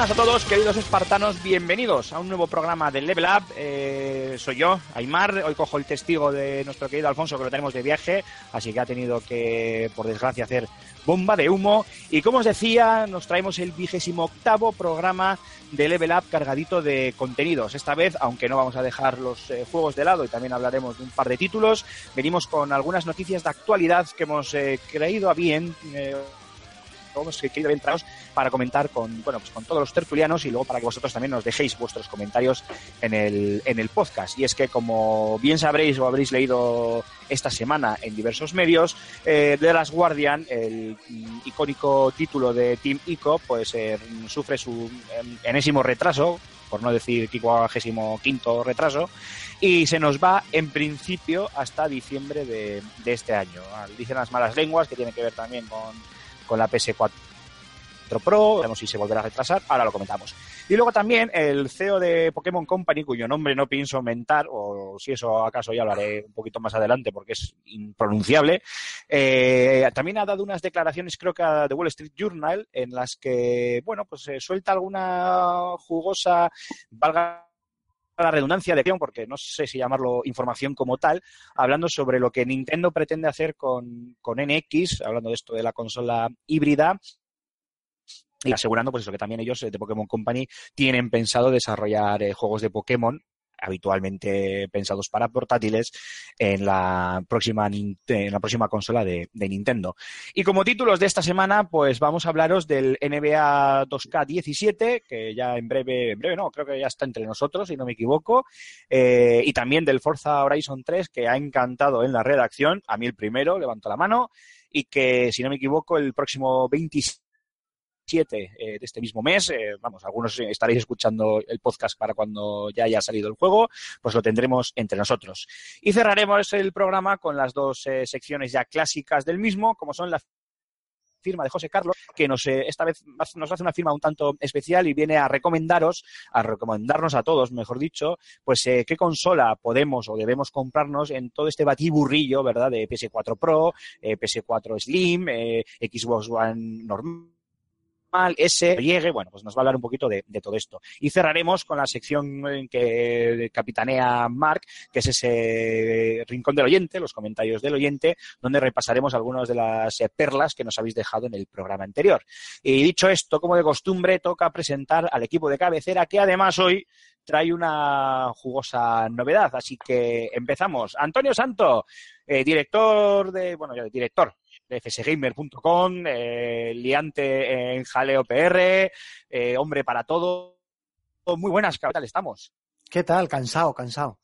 Buenas a todos, queridos espartanos, bienvenidos a un nuevo programa de Level Up. Eh, soy yo, Aymar. Hoy cojo el testigo de nuestro querido Alfonso, que lo tenemos de viaje, así que ha tenido que, por desgracia, hacer bomba de humo. Y como os decía, nos traemos el vigésimo octavo programa de Level Up cargadito de contenidos. Esta vez, aunque no vamos a dejar los eh, juegos de lado y también hablaremos de un par de títulos, venimos con algunas noticias de actualidad que hemos eh, creído a bien. Eh, hemos querido entraros para comentar con bueno pues con todos los tertulianos y luego para que vosotros también nos dejéis vuestros comentarios en el, en el podcast. Y es que como bien sabréis o habréis leído esta semana en diversos medios, eh, The Last Guardian, el icónico título de Team ICO, pues eh, sufre su em, enésimo retraso, por no decir quinto retraso, y se nos va en principio hasta diciembre de, de este año. Dicen las malas lenguas que tiene que ver también con, con la PS4 Pro, veremos si se volverá a retrasar, ahora lo comentamos. Y luego también el CEO de Pokémon Company, cuyo nombre no pienso aumentar, o si eso acaso ya lo haré un poquito más adelante porque es impronunciable, eh, también ha dado unas declaraciones, creo que a The Wall Street Journal, en las que, bueno, pues eh, suelta alguna jugosa, valga la redundancia de porque no sé si llamarlo información como tal, hablando sobre lo que Nintendo pretende hacer con, con NX, hablando de esto de la consola híbrida, y asegurando pues eso que también ellos eh, de Pokémon Company tienen pensado desarrollar eh, juegos de Pokémon habitualmente pensados para portátiles en la próxima en la próxima consola de, de Nintendo. Y como títulos de esta semana, pues vamos a hablaros del NBA 2K17, que ya en breve, en breve no, creo que ya está entre nosotros, si no me equivoco, eh, y también del Forza Horizon 3, que ha encantado en la redacción, a mí el primero, levanto la mano, y que, si no me equivoco, el próximo 27 eh, de este mismo mes, eh, vamos, algunos estaréis escuchando el podcast para cuando ya haya salido el juego, pues lo tendremos entre nosotros. Y cerraremos el programa con las dos eh, secciones ya clásicas del mismo, como son la firma de José Carlos, que nos esta vez nos hace una firma un tanto especial y viene a recomendaros, a recomendarnos a todos, mejor dicho, pues qué consola podemos o debemos comprarnos en todo este batiburrillo, ¿verdad? De PS4 Pro, eh, PS4 Slim, Xbox One normal S, llegue, bueno, pues nos va a hablar un poquito de, de todo esto. Y cerraremos con la sección en que capitanea Mark, que es ese rincón del oyente, los comentarios del oyente, donde repasaremos algunas de las eh, perlas que nos habéis dejado en el programa anterior. Y dicho esto, como de costumbre, toca presentar al equipo de cabecera, que además hoy trae una jugosa novedad. Así que empezamos. Antonio Santo, eh, director de, bueno, ya director de fsgamer.com, eh, liante en Jaleo PR, eh, hombre para todo. Muy buenas, ¿qué tal estamos? ¿Qué tal? Cansado, cansado.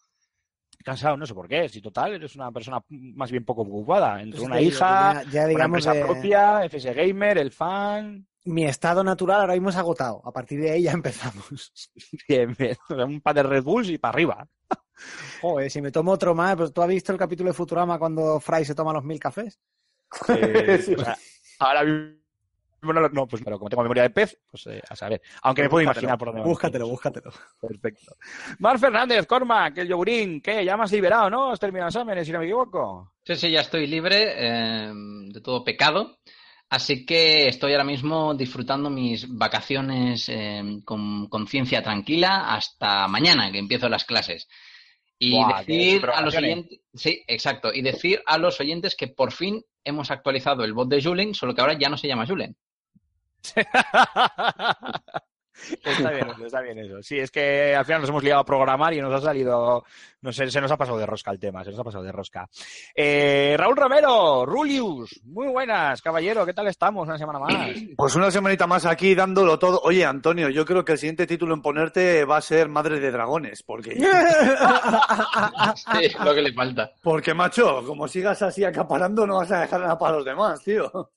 Cansado, no sé por qué. Si total, eres una persona más bien poco ocupada. Entre una hija, ya, ya una digamos empresa de- propia, FS Gamer, el fan. mi estado natural ahora mismo es agotado. A partir de ahí ya empezamos. Bien, bien. Un par de Red Bulls y para arriba. Joder, si me tomo otro más, pues tú has visto el capítulo de Futurama cuando Fry se toma los mil cafés. Eh, o sea, ahora mismo no, pues pero como tengo memoria de pez, pues eh, a saber. Aunque me puedo imaginar por dónde Búscatelo, búscatelo. Perfecto. Mar Fernández, Cormac, el yogurín, ¿qué? Ya me has liberado, ¿no? Has terminado exámenes, si no me equivoco. Sí, sí, ya estoy libre eh, de todo pecado. Así que estoy ahora mismo disfrutando mis vacaciones eh, con conciencia tranquila hasta mañana, que empiezo las clases. Y Buah, decir a los vacaciones. oyentes, sí, exacto, y decir a los oyentes que por fin hemos actualizado el bot de Julen, solo que ahora ya no se llama Julen. Está bien eso, está bien eso. Sí, es que al final nos hemos liado a programar y nos ha salido, no sé, se nos ha pasado de rosca el tema, se nos ha pasado de rosca. Eh, Raúl Romero, Rulius, muy buenas, caballero, ¿qué tal estamos? Una semana más. Pues una semanita más aquí dándolo todo. Oye, Antonio, yo creo que el siguiente título en ponerte va a ser Madre de Dragones, porque, Sí, lo que le falta. porque macho, como sigas así acaparando, no vas a dejar nada para los demás, tío.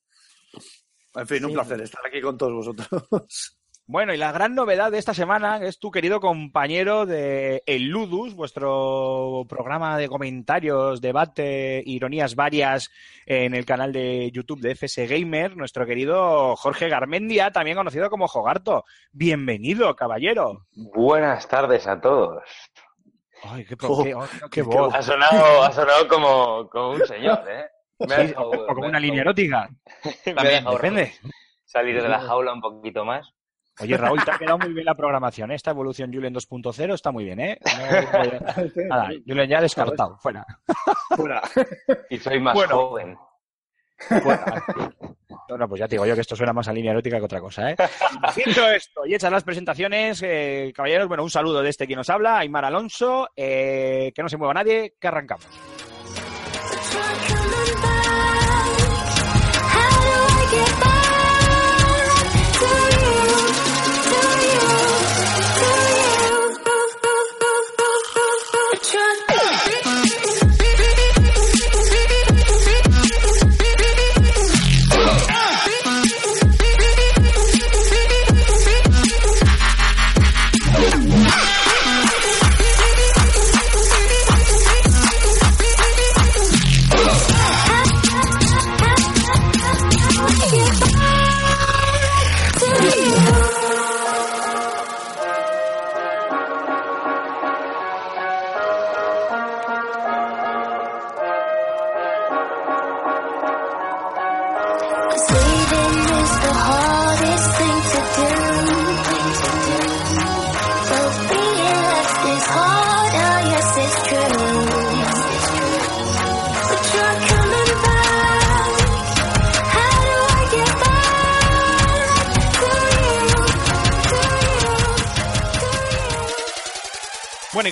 En fin, un Sí. placer estar aquí con todos vosotros. Bueno, y la gran novedad de esta semana es tu querido compañero de El Ludus, vuestro programa de comentarios, debate, ironías varias en el canal de YouTube de FS Gamer, nuestro querido Jorge Garmendia, también conocido como Jogarto. Bienvenido, caballero. Buenas tardes a todos. Ay, qué, oh, qué qué voz. Ha sonado, ha sonado como, como un señor, ¿eh? Me ha Sí, dejado- o como una línea erótica. También, depende. Salir de la jaula un poquito más. Oye, Raúl, te ha quedado muy bien la programación. ¿eh? Esta evolución Julen 2.0 está muy bien, ¿eh? No- Nada, Julen ya descartado, fuera. Fuera. Y soy más Bueno. joven. fuera. No, no, pues ya te digo yo que esto suena más a línea erótica que otra cosa, ¿eh? Dicho esto, y hechas las presentaciones, eh, caballeros, bueno, un saludo de este que nos habla, Aymar Alonso, eh, que no se mueva nadie, que arrancamos.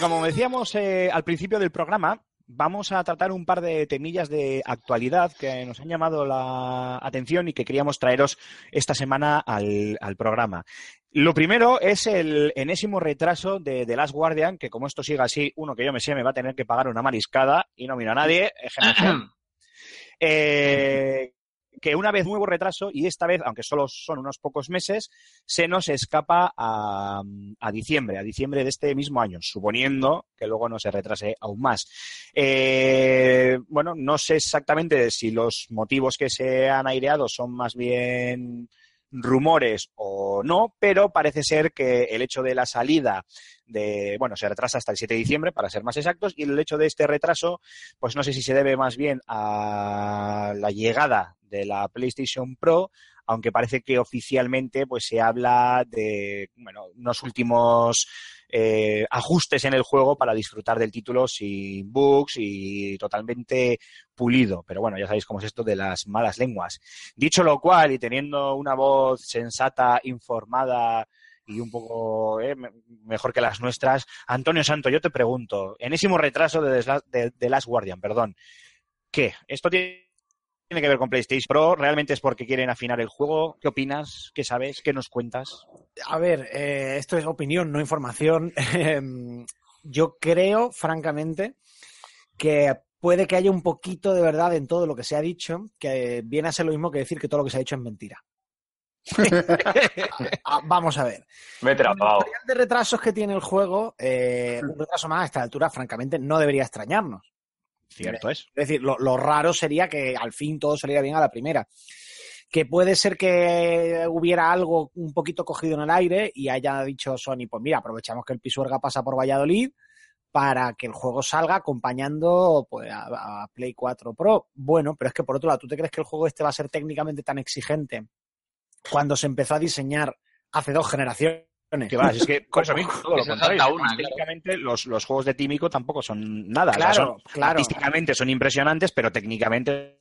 Como decíamos eh, al principio del programa, vamos a tratar un par de temillas de actualidad que nos han llamado la atención y que queríamos traeros esta semana al, al programa. Lo primero es el enésimo retraso de The Last Guardian, que como esto siga así, uno que yo me sé me va a tener que pagar una mariscada y no miro a nadie. Eh, que una vez nuevo retraso, y esta vez, aunque solo son unos pocos meses, se nos escapa a, a diciembre, a diciembre de este mismo año, suponiendo que luego no se retrase aún más. Eh, bueno, no sé exactamente si los motivos que se han aireado son más bien rumores o no, pero parece ser que el hecho de la salida de, bueno, se retrasa hasta el 7 de diciembre, para ser más exactos, y el hecho de este retraso, pues no sé si se debe más bien a la llegada de la PlayStation Pro, aunque parece que oficialmente pues se habla de, bueno, unos últimos eh, ajustes en el juego para disfrutar del título sin bugs y totalmente pulido. Pero bueno, ya sabéis cómo es esto de las malas lenguas. Dicho lo cual, y teniendo una voz sensata, informada y un poco eh, me- mejor que las nuestras, Antonio Santo, yo te pregunto, enésimo retraso de, The Last Guardian, perdón. ¿Qué? ¿Esto tiene tiene que ver con PlayStation Pro? ¿Realmente es porque quieren afinar el juego? ¿Qué opinas? ¿Qué sabes? ¿Qué nos cuentas? A ver, eh, esto es opinión, no información. Em, Yo creo, francamente, que puede que haya un poquito de verdad en todo lo que se ha dicho, que viene a ser lo mismo que decir que todo lo que se ha dicho es mentira. Ah, Vamos a ver. Me he Con el de retrasos que tiene el juego, eh, un retraso más a esta altura, francamente, no debería extrañarnos. Cierto es. Es decir, lo, lo raro sería que al fin todo saliera bien a la primera. Que puede ser que hubiera algo un poquito cogido en el aire y haya dicho Sony, pues mira, aprovechamos que el Pisuerga pasa por Valladolid para que el juego salga acompañando pues, a, a Play 4 Pro. Bueno, pero es que por otro lado, ¿tú te crees que el juego este va a ser técnicamente tan exigente cuando se empezó a diseñar hace dos generaciones? Que va, es que mismo, todo lo contrario. una, claro. los, los juegos de Tímico tampoco son nada. O sea, Claro, son- claro. Artísticamente son impresionantes, pero técnicamente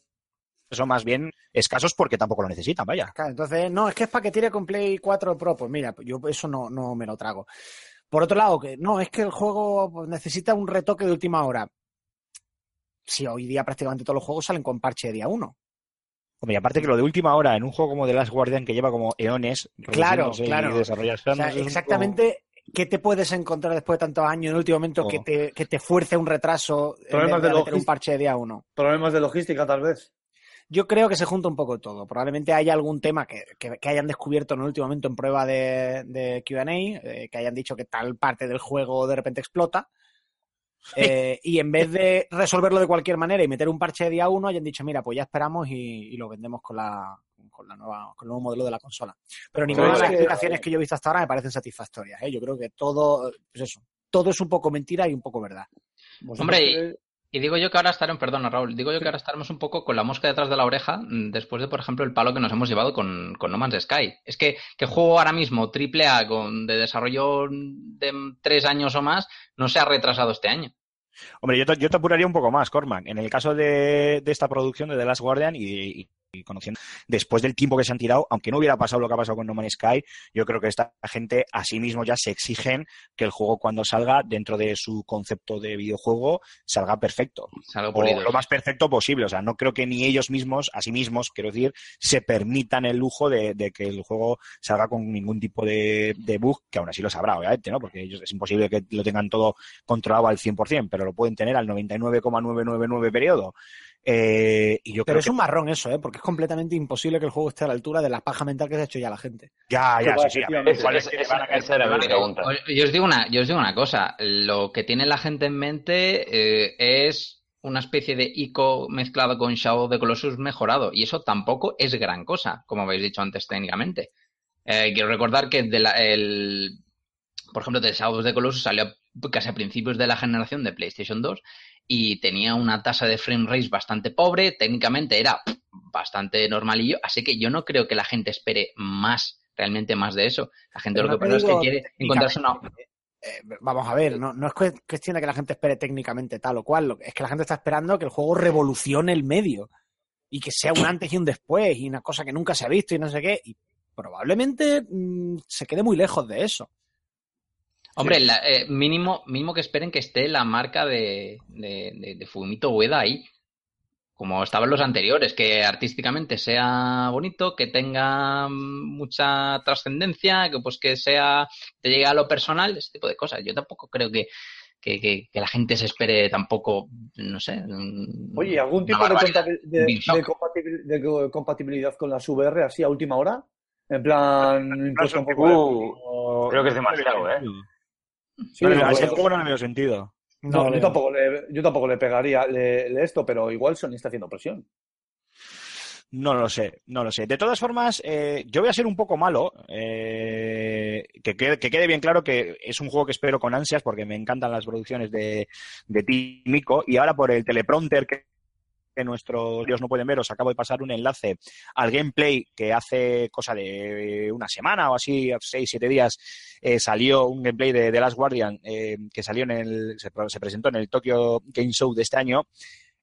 son más bien escasos porque tampoco lo necesitan, vaya. Claro, entonces, no, es que es para que tire con Play 4 Pro. Pues mira, yo eso no, no me lo trago. Por otro lado, que no, es que el juego pues, necesita un retoque de última hora. Si hoy día prácticamente todos los juegos salen con parche de día 1. Hombre, y aparte que lo de última hora en un juego como The Last Guardian que lleva como eones Claro, produciéndose claro. y desarrollarse, O sea, no sé, es un exactamente qué te puedes encontrar después de tantos años en el último momento Oh. que, te, que te fuerce un retraso en Problemas vez de de meter un parche de día 1. Problemas de logística, tal vez. Yo creo que se junta un poco todo. Probablemente haya algún tema que, que- que hayan descubierto en el último momento en prueba de, de QA, eh, que hayan dicho que tal parte del juego de repente explota. eh, y en vez de resolverlo de cualquier manera y meter un parche de día uno, hayan dicho, mira, pues ya esperamos y, y lo vendemos con la, con la nueva, con el nuevo modelo de la consola. Pero ninguna de las que- explicaciones que yo he visto hasta ahora me parecen satisfactorias. ¿eh? Yo creo que todo, pues eso, todo es un poco mentira y un poco verdad. Vosotros Hombre, y- Y digo yo que ahora estaremos, perdona Raúl, digo yo que ahora estaremos un poco con la mosca detrás de la oreja mm, después de, por ejemplo, el palo que nos hemos llevado con, con No Man's Sky. Es que, que juego ahora mismo triple A con, de desarrollo de tres años o más no se ha retrasado este año. Hombre, yo te, yo te apuraría un poco más, Cormac. En el caso de, esta producción de The Last Guardian y- y conociendo, después del tiempo que se han tirado, aunque no hubiera pasado lo que ha pasado con No Man's Sky, yo creo que esta gente a sí mismo ya se exigen que el juego cuando salga, dentro de su concepto de videojuego, salga perfecto. O lo más perfecto posible. O sea, no creo que ni ellos mismos, a sí mismos, quiero decir, se permitan el lujo de, de que el juego salga con ningún tipo de, de bug, que aún así lo sabrá, obviamente, ¿no? Porque ellos es imposible que lo tengan todo controlado al 100%, pero lo pueden tener al 99,999 periodo. Eh, y yo Pero creo es que un marrón eso, ¿eh? porque es completamente imposible que el juego esté a la altura de la paja mental que se ha hecho ya la gente. ya, ya, sí, sí. Yo os digo una, yo os digo una cosa, lo que tiene la gente en mente eh, es una especie de ICO mezclado con Shadow of the Colossus mejorado, y eso tampoco es gran cosa, como habéis dicho antes técnicamente. Eh, quiero recordar que de la- el, por ejemplo, de Shadow of the Colossus salió casi a principios de la generación de PlayStation 2 y tenía una tasa de frame rate bastante pobre, técnicamente era bastante normalillo, así que yo no creo que la gente espere más, realmente más de eso. La gente Pero lo no que pasa es que digo quiere encontrarse una, Eh, vamos a ver, no, no es cues- cuestión de que la gente espere técnicamente tal o cual, es que la gente está esperando que el juego revolucione el medio y que sea un antes y un después y una cosa que nunca se ha visto y no sé qué, y probablemente mm, se quede muy lejos de eso. Hombre, la- eh, mínimo, mínimo que esperen que esté la marca de, de, de- de Fumito Ueda ahí. Como estaban los anteriores, que artísticamente sea bonito, que tenga mm, mucha trascendencia, que pues que sea, te llegue a lo personal, ese tipo de cosas. Yo tampoco creo que, que, que- que la gente se espere tampoco, no sé. un- Oye, ¿algún tipo de, compatibilidad con las VR así a última hora? En plan, impuesto un poco. Uh, creo que es demasiado, ¿eh? Sí, No a ese juego no le veo sentido. no, No, yo, tampoco le, yo tampoco le pegaría le- le esto, pero igual Sony está haciendo presión. No lo sé, no lo sé. De todas formas, eh, yo voy a ser un poco malo. eh, que, quede, que quede bien claro que es un juego que espero con ansias porque me encantan las producciones de, de Tímico. Y ahora por el teleprompter que, que nuestros dios no pueden ver, os acabo de pasar un enlace al gameplay que hace cosa de una semana o así, seis, siete días, eh, salió un gameplay de The Last Guardian eh, que salió en el, se, se presentó en el Tokyo Game Show de este año.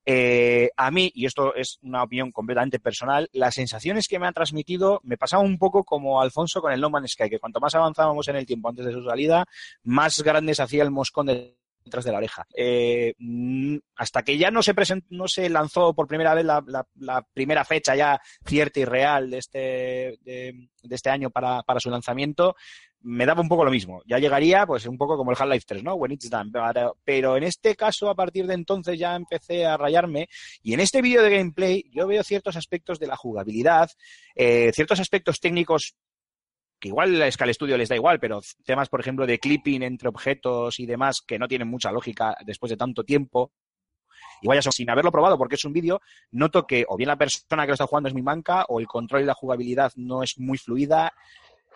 Eh, a mí, y esto es una opinión completamente personal, las sensaciones que me ha transmitido me pasaban un poco como Alfonso con el No Man's Sky, que cuanto más avanzábamos en el tiempo antes de su salida, más grande se hacía el moscón de- detrás de la oreja. Eh, mm, hasta que ya no se present- no se lanzó por primera vez la, primera fecha ya cierta y real de este, de, este año para, para su lanzamiento, me daba un poco lo mismo. Ya llegaría, pues, un poco como el Half-Life 3, ¿no? When it's done. Pero, pero en este caso, a partir de entonces, ya empecé a rayarme. Y en este vídeo de gameplay, yo veo ciertos aspectos de la jugabilidad, eh, ciertos aspectos técnicos que igual a Scale Studio les da igual, pero temas, por ejemplo, de clipping entre objetos y demás que no tienen mucha lógica después de tanto tiempo. Igual ya son, sin haberlo probado porque es un vídeo, noto que o bien la persona que lo está jugando es muy manca o el control y la jugabilidad no es muy fluida.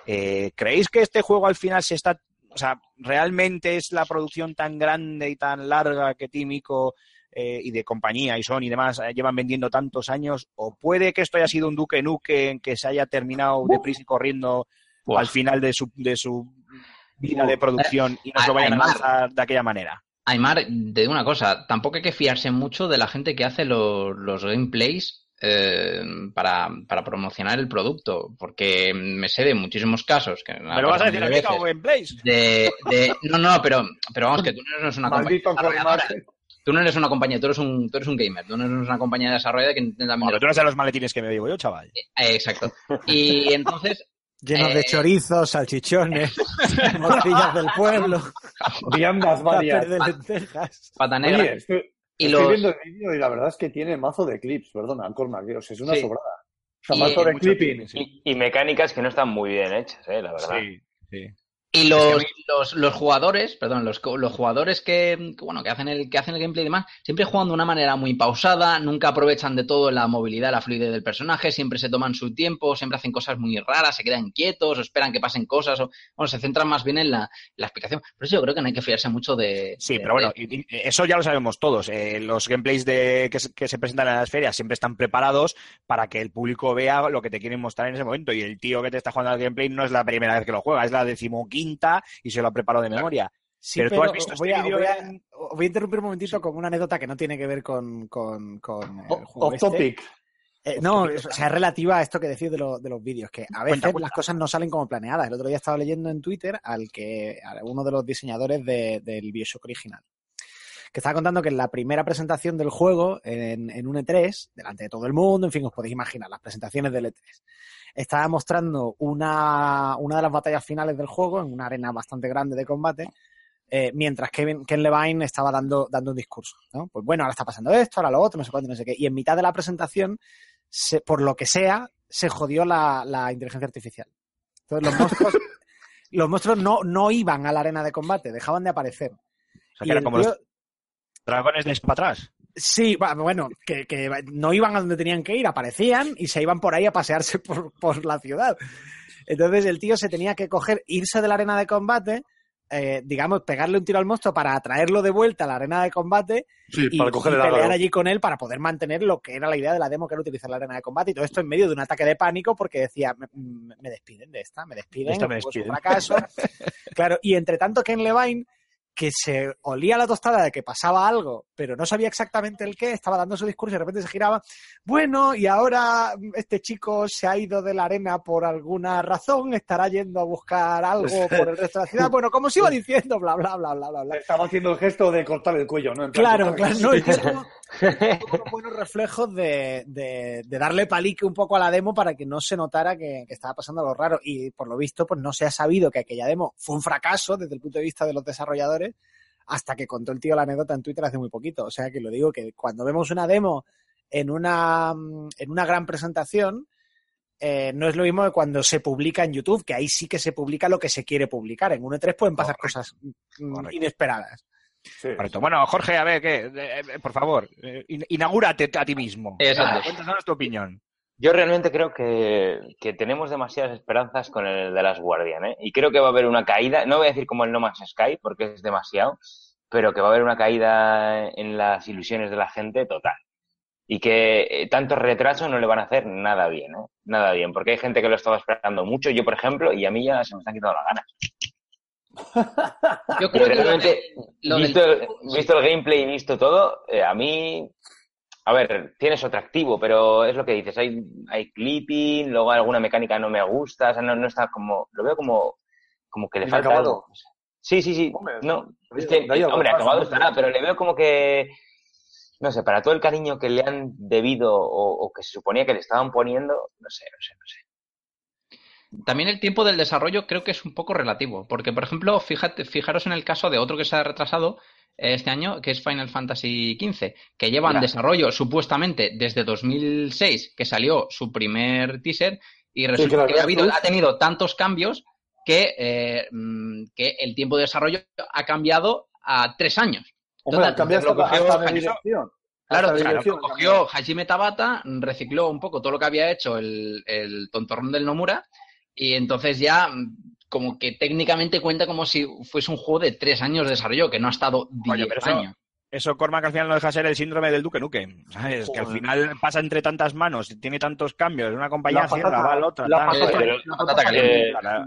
Eh, ¿Creéis que este juego al final se está, o sea, realmente es la producción tan grande y tan larga que Tímico eh, y de compañía y Sony y demás eh, llevan vendiendo tantos años? ¿O puede que esto haya sido un duque nuque en que se haya terminado deprisa y corriendo Al final de su, de su vida de producción y nos lo vayan a lanzar de aquella manera? Aymar, te digo una cosa, tampoco hay que fiarse mucho de la gente que hace los, los gameplays eh, para, para promocionar el producto, porque me sé de muchísimos casos que ¿Me lo vas a decir a mí veces Place? de, de- no, no, pero, pero vamos, que tú no eres una compañía Maldito. Tú no eres una compañía, tú eres un, tú eres un gamer, tú no eres una compañía desarrolladora que intenta Bueno, tú no sabes los maletines que me llevo yo, chaval. Eh, exacto. Y entonces, Llenos Eh, de chorizos, salchichones, morcillas del pueblo, Viandas varias. de lentejas. pata negra. Oye, estoy, y estoy los, viendo el vídeo y la verdad es que tiene mazo de clips, perdona, Cormac, o sea, es una Sí. sobrada. O sea, Y, mazo eh, de clipping. sí. Y mecánicas que no están muy bien hechas, eh, la verdad. Sí, sí. Y los, los, los jugadores, perdón, los, los jugadores que, que, bueno, que hacen el, que hacen el gameplay y demás, siempre juegan de una manera muy pausada, nunca aprovechan de todo la movilidad, la fluidez del personaje, siempre se toman su tiempo, siempre hacen cosas muy raras, se quedan quietos, o esperan que pasen cosas, o bueno, se centran más bien en la, la explicación. Por eso yo creo que no hay que fiarse mucho de. Sí, de- pero bueno, y eso ya lo sabemos todos. Eh, los gameplays de, que, se, que se presentan en las ferias siempre están preparados para que el público vea lo que te quieren mostrar en ese momento. Y el tío que te está jugando al gameplay no es la primera vez que lo juega, es la decimoquinta y se lo ha preparado de memoria. Sí, Pero pero, tú has visto voy, este a, voy a- en- os voy a interrumpir un momentito con una anécdota que no tiene que ver con, con, con el O- juego Off este. topic. Eh, no, o sea, es relativa a esto que decís de, lo- de los vídeos, que a veces Cuenta, cuenta. las cosas no salen como planeadas. El otro día estaba leyendo en Twitter al que a uno de los diseñadores de- del Bioshock original, que estaba contando que en la primera presentación del juego, en, en un E3, delante de todo el mundo, en fin, os podéis imaginar, las presentaciones del E3, estaba mostrando una, una de las batallas finales del juego en una arena bastante grande de combate, eh, mientras Kevin, Ken Levine estaba dando, dando un discurso, ¿no? Pues bueno, ahora está pasando esto, ahora lo otro, no sé cuánto, no sé qué. Y en mitad de la presentación, se- por lo que sea, se jodió la, la inteligencia artificial. Entonces los monstruos, los monstruos no, no iban a la arena de combate, dejaban de aparecer. O sea, Y que era el como tío- los dragones de para atrás. Sí, va- bueno, que, que no iban a donde tenían que ir, aparecían y se iban por ahí a pasearse por, por la ciudad. Entonces el tío se tenía que coger, irse de la arena de combate, eh, digamos, pegarle un tiro al monstruo para atraerlo de vuelta a la arena de combate Sí, y, para coger y el pelear allí con él para poder mantener lo que era la idea de la demo, que era utilizar la arena de combate. Y todo esto en medio de un ataque de pánico porque decía, me, me despiden de esta, me despiden, De esta me despiden. fracaso. claro, y entre tanto Ken Levine, que se olía la tostada de que pasaba algo, pero no sabía exactamente el qué, estaba dando su discurso y de repente se giraba, bueno, y ahora este chico se ha ido de la arena por alguna razón, estará yendo a buscar algo por el resto de la ciudad. Bueno, como se iba diciendo, bla, bla, bla, bla, bla, bla. Estaba haciendo el gesto de cortar el cuello, ¿no? En plan, Claro, claro, no, y es como buenos reflejos de, de- de darle palique un poco a la demo para que no se notara que, que estaba pasando algo raro. Y por lo visto, pues no se ha sabido que aquella demo fue un fracaso desde el punto de vista de los desarrolladores hasta que contó el tío la anécdota en Twitter hace muy poquito. O sea que lo digo que cuando vemos una demo en una, mm, en una gran presentación, eh, no es lo mismo que cuando se publica en YouTube, que ahí sí que se publica lo que se quiere publicar. En un E3 pueden pasar Correcto. cosas mm, Correcto. inesperadas. Sí. Correcto. Bueno, Jorge, a ver, ¿qué? Eh, eh, por favor, eh, in- inaugúrate a ti mismo. Exacto. Cuéntanos tu opinión. Yo realmente creo que, que tenemos demasiadas esperanzas con el de las Guardian, ¿eh? Y creo que va a haber una caída, no voy a decir como el No Man's Sky, porque es demasiado, pero que va a haber una caída en las ilusiones de la gente total. Y que eh, tanto retraso no le van a hacer nada bien, ¿eh? Nada bien, porque hay gente que lo estaba esperando mucho, yo por ejemplo, y a mí ya se me están quitando las ganas. Yo creo que realmente, de- lo del- visto, el, visto el gameplay y visto todo, eh, a mí, a ver, tiene su atractivo, pero es lo que dices, hay, hay clipping, luego alguna mecánica no me gusta, o sea, no, no está como, lo veo como, como que le falta Inacabado. algo. Sí, sí, sí, Hombre, no, es que, algo hombre, pasa, acabado ¿no? estará, pero le veo como que, no sé, para todo el cariño que le han debido o, o que se suponía que le estaban poniendo, no sé, no sé, no sé. También el tiempo del desarrollo creo que es un poco relativo, porque por ejemplo, fíjate, fijaros en el caso de otro que se ha retrasado este año, que es Final Fantasy XV, que lleva en desarrollo supuestamente desde 2006, que salió su primer teaser, y resulta que ha, habido- ha tenido tantos cambios que, eh, mm, que el tiempo de desarrollo ha cambiado a tres años. Hombre, cogió hasta Hajime- dirección. Claro, cogió Hajime Tabata, recicló un poco todo lo que había hecho el, el tontorrón del Nomura y entonces ya mm, como que técnicamente cuenta como si fuese un juego de tres años de desarrollo, que no ha estado Coño, diez pero eso- años. Eso, Cormac, al final no deja de ser el síndrome del Duque Nukem. ¿Sabes? Que al final pasa entre tantas manos, tiene tantos cambios. Una compañía La la va a la otra. la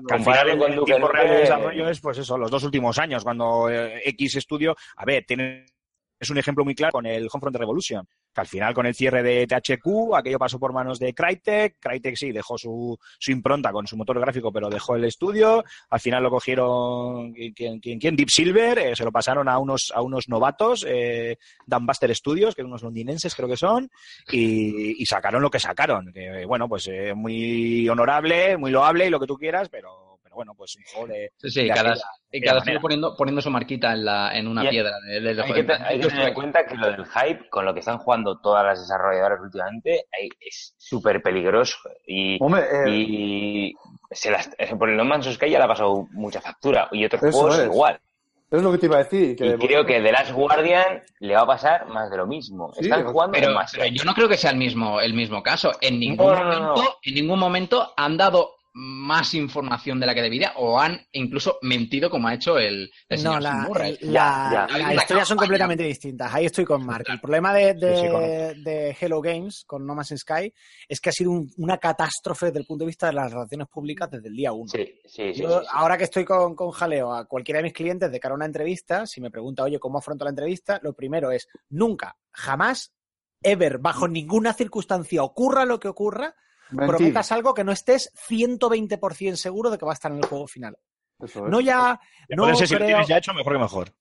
compararlo el, con tiempo real de desarrollo es, pues eso, los dos últimos años, cuando eh, X Studio, a ver, tiene, es un ejemplo muy claro con el Homefront Revolution. Que al final con el cierre de THQ, aquello pasó por manos de Crytek, Crytek sí, dejó su, su impronta con su motor gráfico, pero dejó el estudio, al final lo cogieron, ¿quién, quién, quién? Deep Silver, eh, se lo pasaron a unos, a unos novatos, eh, Dumbuster Studios, que unos londinenses creo que son, y, sacaron lo que sacaron, bueno, pues eh, muy honorable, muy loable y lo que tú quieras, pero, pero bueno, pues un juego de... Sí, sí, de cada, aquella- y cada uno poniendo, poniendo su marquita en, la, en una Y- piedra. de- de- de- Hay que, te- hay que tener en cuenta que lo del hype, con lo que están jugando todas las desarrolladoras últimamente, es súper peligroso. Y, Hombre, eh, y se las, por el No Man's Sky ya le ha pasado mucha factura. Y otros juegos es. igual. es lo que te iba a decir. Que, Y creo que The Last Guardian le va a pasar más de lo mismo. Sí, Están jugando Pero, demasiado. pero yo no creo que sea el mismo, el mismo caso. En ningún, No, no, no, momento, no. en ningún momento han dado más información de la que debía o han incluso mentido como ha hecho el, el No, señor la, Tim Murray. la, Ya, ya. la Hay una historias son completamente distintas. Ahí estoy con Mark. El problema de, de, Sí, sí, correcto. de Hello Games con No Man's Sky es que ha sido un- una catástrofe desde el punto de vista de las relaciones públicas desde el día uno. Sí, sí, sí. Yo, sí, sí. ahora que estoy con, con jaleo a cualquiera de mis clientes de cara a una entrevista, si me pregunta, oye, ¿cómo afronto la entrevista? Lo primero es, nunca, jamás, ever, bajo ninguna circunstancia, ocurra lo que ocurra, mentir. prometas algo que no estés 120% seguro de que va a estar en el juego final. Eso es. No ya, no si lo creo... tienes ya hecho, mejor que mejor.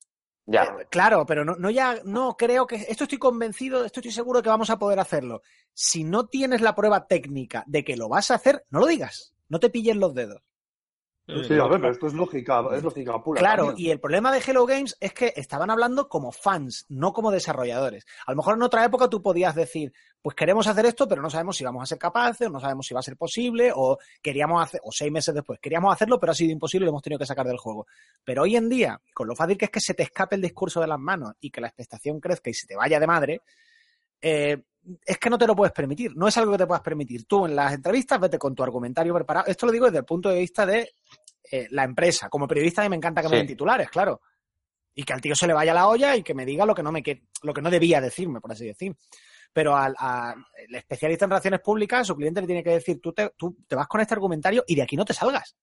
Ya. Eh, Claro, pero no, no ya, no creo que, esto estoy convencido, esto estoy seguro que vamos a poder hacerlo. Si no tienes la prueba técnica de que lo vas a hacer, no lo digas, no te pilles los dedos. Sí, a ver, pero esto es lógica, es lógica pura. Claro, también. y el problema de Hello Games es que estaban hablando como fans, no como desarrolladores. A lo mejor en otra época tú podías decir, pues queremos hacer esto, pero no sabemos si vamos a ser capaces, o no sabemos si va a ser posible, o queríamos hacer, o seis meses después, queríamos hacerlo, pero ha sido imposible y lo hemos tenido que sacar del juego. Pero hoy en día, con lo fácil que es que se te escape el discurso de las manos y que la expectación crezca y se te vaya de madre, eh, es que no te lo puedes permitir, no es algo que te puedas permitir. Tú en las entrevistas vete con tu argumentario preparado. Esto lo digo desde el punto de vista de eh, la empresa. Como periodista a mí me encanta que me den titulares, claro. Y que al tío se le vaya la olla y que me diga lo que no me que- lo que no debía decirme, por así decir. Pero al a- el especialista en relaciones públicas, su cliente le tiene que decir, tú te, tú te vas con este argumentario y de aquí no te salgas.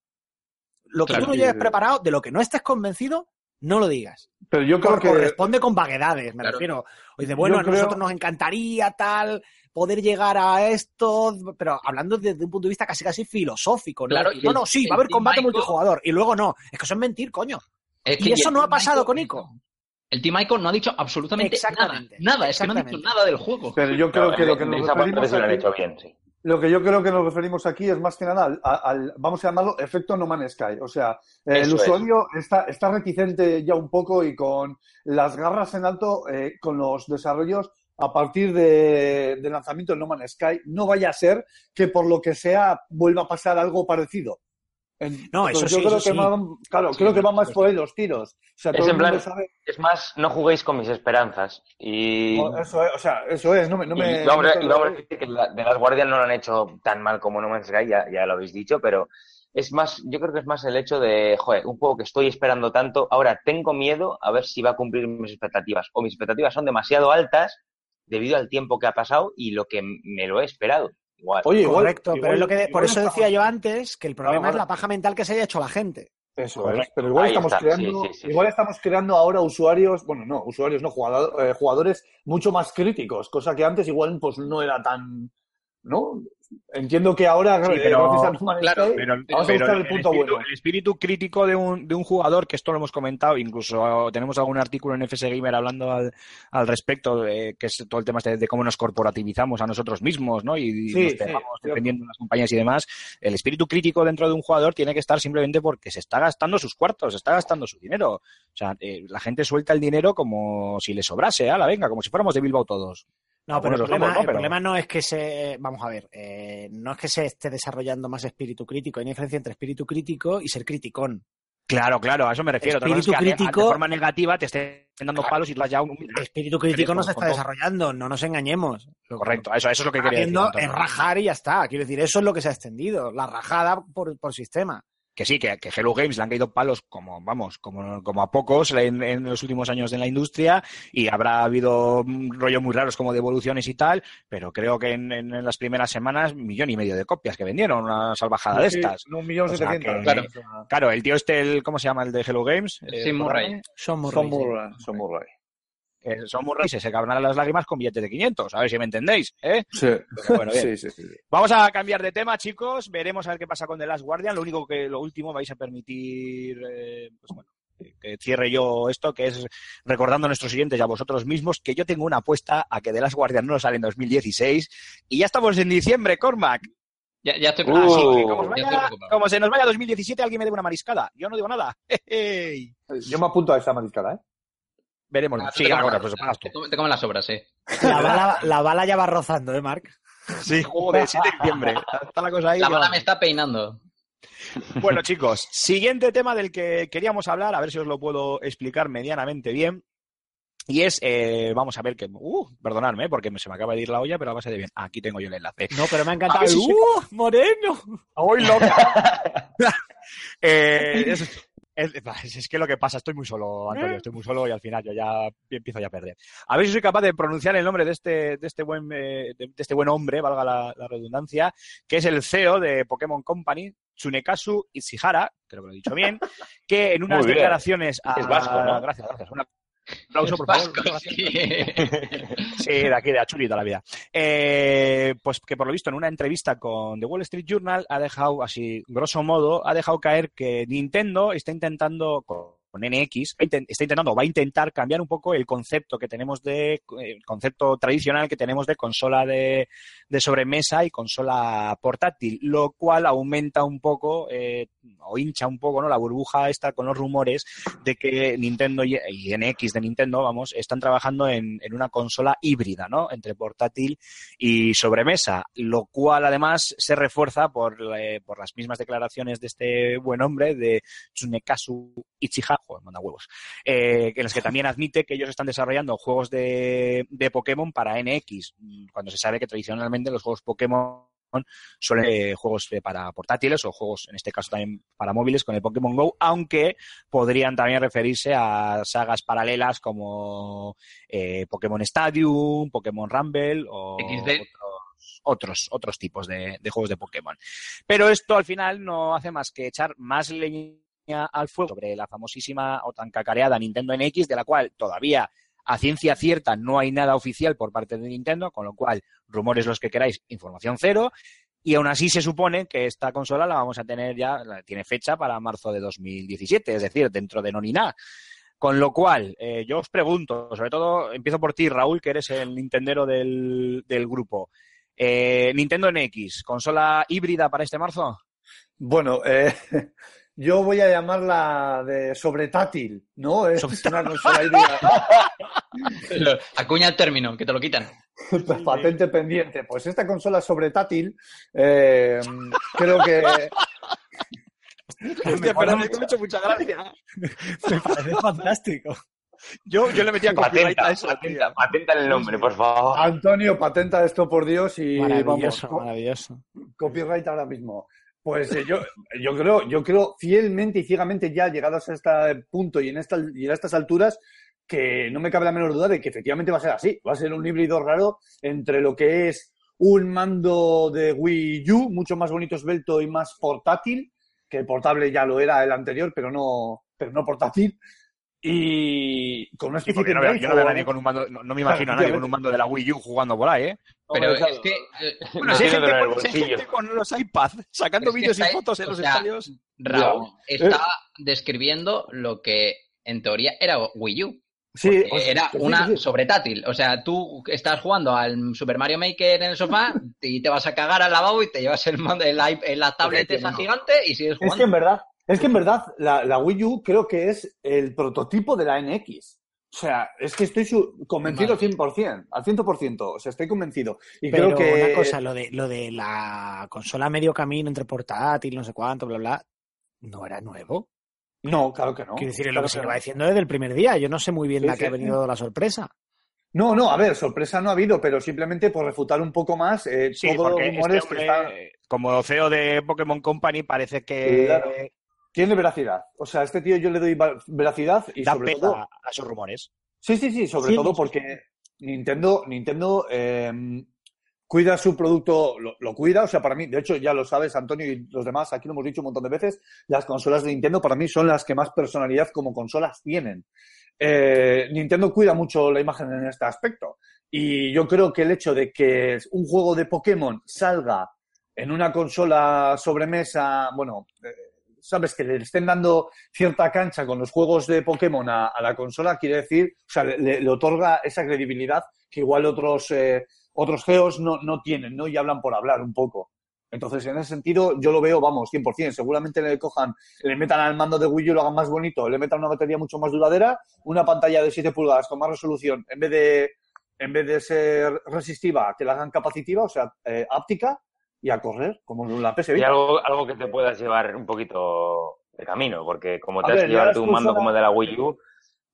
Lo que Claro, tú no lleves preparado, de lo que no estés convencido, no lo digas. Pero yo creo que. corresponde con vaguedades, me Claro. refiero. O dice, bueno, Yo a creo- nosotros nos encantaría tal poder llegar a esto, pero hablando desde un punto de vista casi casi filosófico, ¿no? Claro, no, el- no, sí, va a haber combate Ico- multijugador. Y luego no. Es que eso es mentir, coño. Es Y que eso no ha pasado Ico- con Ico. El Team Ico no ha dicho absolutamente nada. Exactamente, Nada, es que no ha dicho exactamente. nada del juego. Pero yo creo que lo que nos referimos han hecho bien, sí. Lo que yo creo que nos referimos aquí es más que nada al, al- vamos a llamarlo efecto No Man's Sky. O sea, el es. usuario está, está reticente ya un poco y con las garras en alto eh, con los desarrollos a partir de, del lanzamiento del No Man's Sky. No vaya a ser que por lo que sea vuelva a pasar algo parecido. En- No, eso pues sí, yo creo eso que sí. van- claro, Sí, creo que van más por ahí los tiros. O sea, Es todo en el mundo plan- sabe. Es más, no juguéis con mis esperanzas. Y, Eso es, o sea, eso es. No me, no y me- vamos, no me- vamos a decir que la- de las guardias no lo han hecho tan mal como No Man's Sky, ya, ya lo habéis dicho, pero es más, yo creo que es más el hecho de, joder, un juego que estoy esperando tanto, ahora tengo miedo a ver si va a cumplir mis expectativas. O mis expectativas son demasiado altas debido al tiempo que ha pasado y lo que me lo he esperado. Igual. Oye, igual- Correcto, pero es lo que por eso decía yo antes que el problema Claro, es la paja mental que se haya hecho la gente. Eso Correcto. es, pero igual Ahí estamos está, creando, sí, sí, sí, igual sí. estamos creando ahora usuarios, bueno, no, usuarios no, jugador- eh, jugadores mucho más críticos, cosa que antes igual pues no era tan, ¿no? Entiendo que ahora Sí, eh, pero- claro, Pero, vamos a pero el el, punto espíritu, bueno. el espíritu crítico de un, de un jugador, que esto lo hemos comentado, incluso tenemos algún artículo en FS Gamer hablando al, al respecto, que es todo el tema este de, cómo nos corporativizamos a nosotros mismos, ¿no? Y, Sí, nos sí, pegamos cierto. dependiendo de las compañías y demás. El espíritu crítico dentro de un jugador tiene que estar simplemente porque se está gastando sus cuartos, se está gastando su dinero. O sea, eh, la gente suelta el dinero como si le sobrase, la venga, como si fuéramos de Bilbao todos. No, pero el problema, somos, ¿no? el Pero- problema no es que se. Vamos a ver, eh, no es que se esté desarrollando más espíritu crítico. Hay una diferencia entre espíritu crítico y ser criticón. Claro, claro, a eso me refiero. Es Espíritu que crítico- de forma negativa te estén dando palos y tú has ya un... Espíritu crítico no se está desarrollando, no nos engañemos. Correcto, eso, eso es lo que quería decir. es rajar y ya está. Quiero decir, eso es lo que se ha extendido. La rajada por, por sistema. Que sí, que, que Hello Games le han caído palos como, vamos, como, como a pocos en, en los últimos años en la industria y habrá habido mm, rollos muy raros como devoluciones y tal, pero creo que en, en- en las primeras semanas millón y medio de copias que vendieron, una salvajada de estas. Un millón setecientos. Claro. Claro, el tío este, el, ¿cómo se llama el de Hello Games? Eh, Murray. Son muy Son reyes. Murray, son Murray. Que son muy raíces, se cabrán las lágrimas con billetes de 500, a ver si me entendéis, ¿eh? Sí. Bueno, bien. sí, sí, sí. Vamos a cambiar de tema, chicos. Veremos a ver qué pasa con The Last Guardian. Lo único que, lo último, vais a permitir, eh, pues bueno, que- cierre yo esto, que es recordando a nuestros siguientes y a vosotros mismos que yo tengo una apuesta a que The Last Guardian no sale en 2016 y ya estamos en diciembre, Cormac. Ya, ya estoy Uh. Como, ya vaya- estoy preocupado. como se nos vaya 2017, alguien me debe una mariscada. Yo no digo nada. Yo me apunto a esa mariscada, ¿eh? Veremos. Ah, Sí, te comes pues te come- te comen las obras, sí. La bala, la bala ya va rozando, ¿eh, Marc? Sí, joder, 7 de diciembre. Está la cosa ahí. La bala me está peinando. Bueno, chicos, siguiente tema del que queríamos hablar, a ver si os lo puedo explicar medianamente bien. Y es, eh, vamos a ver que, uh, perdonadme, eh, porque se me acaba de ir la olla, pero a base de bien. Aquí tengo yo el enlace. No, pero me ha encantado. A ver si se- ¡Uh, moreno! ¡Hoy loca! Eh, es, es- es que lo que pasa, estoy muy solo, Antonio, estoy muy solo y al final yo ya empiezo ya a perder. A ver si soy capaz de pronunciar el nombre de este, de este buen, eh, de, de este buen hombre, valga la, la redundancia, que es el CEO de Pokémon Company, Tsunekazu Ishihara, creo que lo he dicho bien, que en unas declaraciones a... Es vasco, ¿no? Gracias, gracias. Aplauso, por favor. vasco, sí. Sí, de aquí, de Achuri toda la vida. Eh, pues que por lo visto en una entrevista con The Wall Street Journal ha dejado, así grosso modo, ha dejado caer que Nintendo está intentando, con NX, inten- está intentando, va a intentar cambiar un poco el concepto que tenemos de, concepto tradicional que tenemos de consola de, sobremesa y consola portátil, lo cual aumenta un poco, eh, o hincha un poco, ¿no? La burbuja esta con los rumores de que Nintendo y, NX de Nintendo, vamos, están trabajando en, una consola híbrida, ¿no? Entre portátil y sobremesa, lo cual además se refuerza por, eh, las mismas declaraciones de este buen hombre, de Tsunekazu Ichiha, joder, manda huevos, eh, en las que también admite que ellos están desarrollando juegos de, de Pokémon para NX, mm, cuando se sabe que tradicionalmente los juegos Pokémon suelen eh, juegos eh, para portátiles o juegos, en este caso también para móviles con el Pokémon Go, aunque podrían también referirse a sagas paralelas como eh, Pokémon Stadium, Pokémon Rumble o otros, otros tipos de, de juegos de Pokémon. Pero esto al final no hace más que echar más leña al fuego sobre la famosísima o tan cacareada Nintendo NX, de la cual todavía a ciencia cierta no hay nada oficial por parte de Nintendo, con lo cual rumores los que queráis, información cero. Y aún así se supone que esta consola la vamos a tener ya, tiene fecha para marzo de 2017, es decir, dentro de no ni nada. Con lo cual, eh, yo os pregunto, sobre todo empiezo por ti, Raúl, que eres el Nintendero del, del grupo. Eh, Nintendo NX, ¿consola híbrida para este marzo? Bueno, eh, yo voy a llamarla de sobretátil, ¿no? Es una consola híbrida. Acuña el término, que te lo quitan. patente pendiente. Pues esta consola sobretátil, eh, creo que Hostia, que me ha hecho mucha gracia. Me parece fantástico. Yo, yo le metía copyright Patenta, a eso, patenta, patenta el nombre, por favor. Antonio patenta esto por Dios y vamos, Maravilloso, co- maravilloso. copyright ahora mismo. Pues eh, yo, yo creo, yo creo fielmente y ciegamente ya llegados a este punto y en esta, y a estas alturas que no me cabe la menor duda de que efectivamente va a ser así. Va a ser un híbrido raro entre lo que es un mando de Wii U, mucho más bonito, esbelto y más portátil, que portable ya lo era el anterior, pero no, pero no portátil. Y con una Sí, de no veo, yo no veo a nadie con un mando, no, no me imagino a nadie con un mando de la Wii U jugando por ahí, ¿eh? Pero Hombre, es que. eh, Bueno, No si hay gente, con- si hay gente con los iPads sacando vídeos y fotos en los sea, estadios. Raúl Ya. está describiendo lo que en teoría era Wii U. Sí, o sea, era que sí, una que sí. sobretátil. O sea, tú estás jugando al Super Mario Maker en el sofá y te vas a cagar al lavabo y te llevas el, mando- el, iP- la tablet esa gigante y sigues Es que jugando. en verdad, es que en verdad la, la Wii U creo que es el prototipo de la NX. O sea, es que estoy convencido al 100%, al 100%, o sea, estoy convencido. Y Pero creo que una cosa, lo de, lo de la consola medio camino entre portátil, no sé cuánto, bla, bla, no era nuevo. No, claro que no. Quiero decir, es Claro lo que se que no. diciendo desde el primer día. Yo no sé muy bien Sí, la que sí, ha venido la sorpresa. No, no, a ver, sorpresa no ha habido, pero simplemente por refutar un poco más eh, Sí, todos los rumores este que están. como CEO de Pokémon Company, parece que Claro. Tiene veracidad. O sea, a este tío yo le doy veracidad y da sobre todo. a esos rumores. Sí, sí, sí, sobre Sí, todo sí, porque Nintendo, Nintendo eh, cuida su producto, lo, lo cuida, o sea, para mí, de hecho, ya lo sabes, Antonio y los demás, aquí lo hemos dicho un montón de veces, las consolas de Nintendo para mí son las que más personalidad como consolas tienen. eh, Nintendo cuida mucho la imagen en este aspecto. Y yo creo que el hecho de que un juego de Pokémon salga en una consola sobremesa, bueno, eh, sabes, que le estén dando cierta cancha con los juegos de Pokémon a, la consola, quiere decir, o sea, le, otorga esa credibilidad que igual otros, eh, otros geos no, no tienen, ¿no? Y hablan por hablar un poco. Entonces, en ese sentido, yo lo veo, vamos, 100%. Seguramente le cojan, le metan al mando de Wii U, lo hagan más bonito, le metan una batería mucho más duradera, una pantalla de 7 pulgadas con más resolución, en vez de, en vez de ser resistiva, que la hagan capacitiva, o sea, eh, áptica, y a correr, como la PS Y Vita. algo, algo que te puedas llevar un poquito de camino, porque como A te has ver, ya llevarte las un mando como de la Wii U,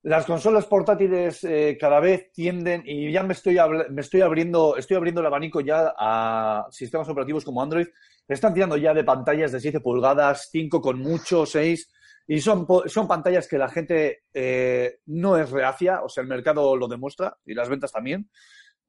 Las consolas portátiles eh, cada vez tienden, y ya me estoy, me estoy abriendo, estoy abriendo el abanico ya a sistemas operativos como Android, están tirando ya de pantallas de 7 pulgadas, 5 con mucho, 6, y son, son pantallas que la gente eh, no es reacia, o sea, el mercado lo demuestra, y las ventas también.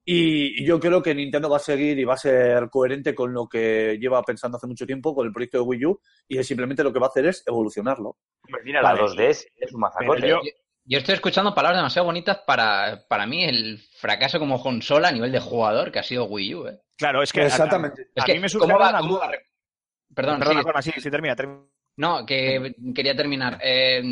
Y, yo creo que Nintendo va a seguir y va a ser coherente con lo que lleva pensando hace mucho tiempo con el proyecto de Wii U, y es simplemente lo que va a hacer es evolucionarlo. mira, Vale. la 2DS es un mazacote. Yo-. Yo estoy escuchando palabras demasiado bonitas para, para mí el fracaso como consola a nivel de jugador que ha sido Wii U. ¿eh. Claro, es que a- Exactamente. A, Es a que, mí me ¿cómo va- una duda. va- Perdón, Juanma, sí, sí, termina, termina. No, que quería terminar. Eh,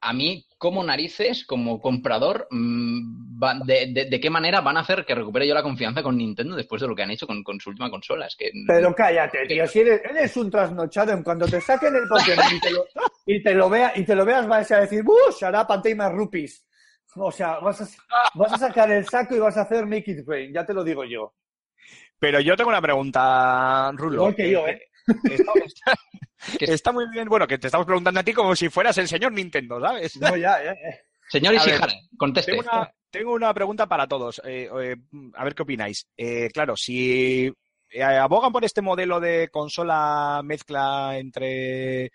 a mí, como narices, como comprador, mm, va- de, de- de qué manera van a hacer que recupere yo la confianza con Nintendo después de lo que han hecho con, con su última consola? Es que Pero cállate, tío. Si eres, eres un trasnochado, en cuando te saquen el Pokémon y te lo, y te lo, vea, y te lo veas, vas a decir, ¡buh! Take my rupees. O sea, vas a, vas a sacar el saco y vas a hacer Make It Rain, ya te lo digo yo. Pero yo tengo una pregunta, Rulo. Igual que yo, ¿eh? Está, está- está muy bien, bueno, que te estamos preguntando a ti como si fueras el señor Nintendo, ¿sabes? No, ya, ya. Señor Ishihara, conteste. Tengo una, tengo una pregunta para todos. Eh, eh, a ver qué opináis. Eh, claro, si abogan por este modelo de consola mezcla entre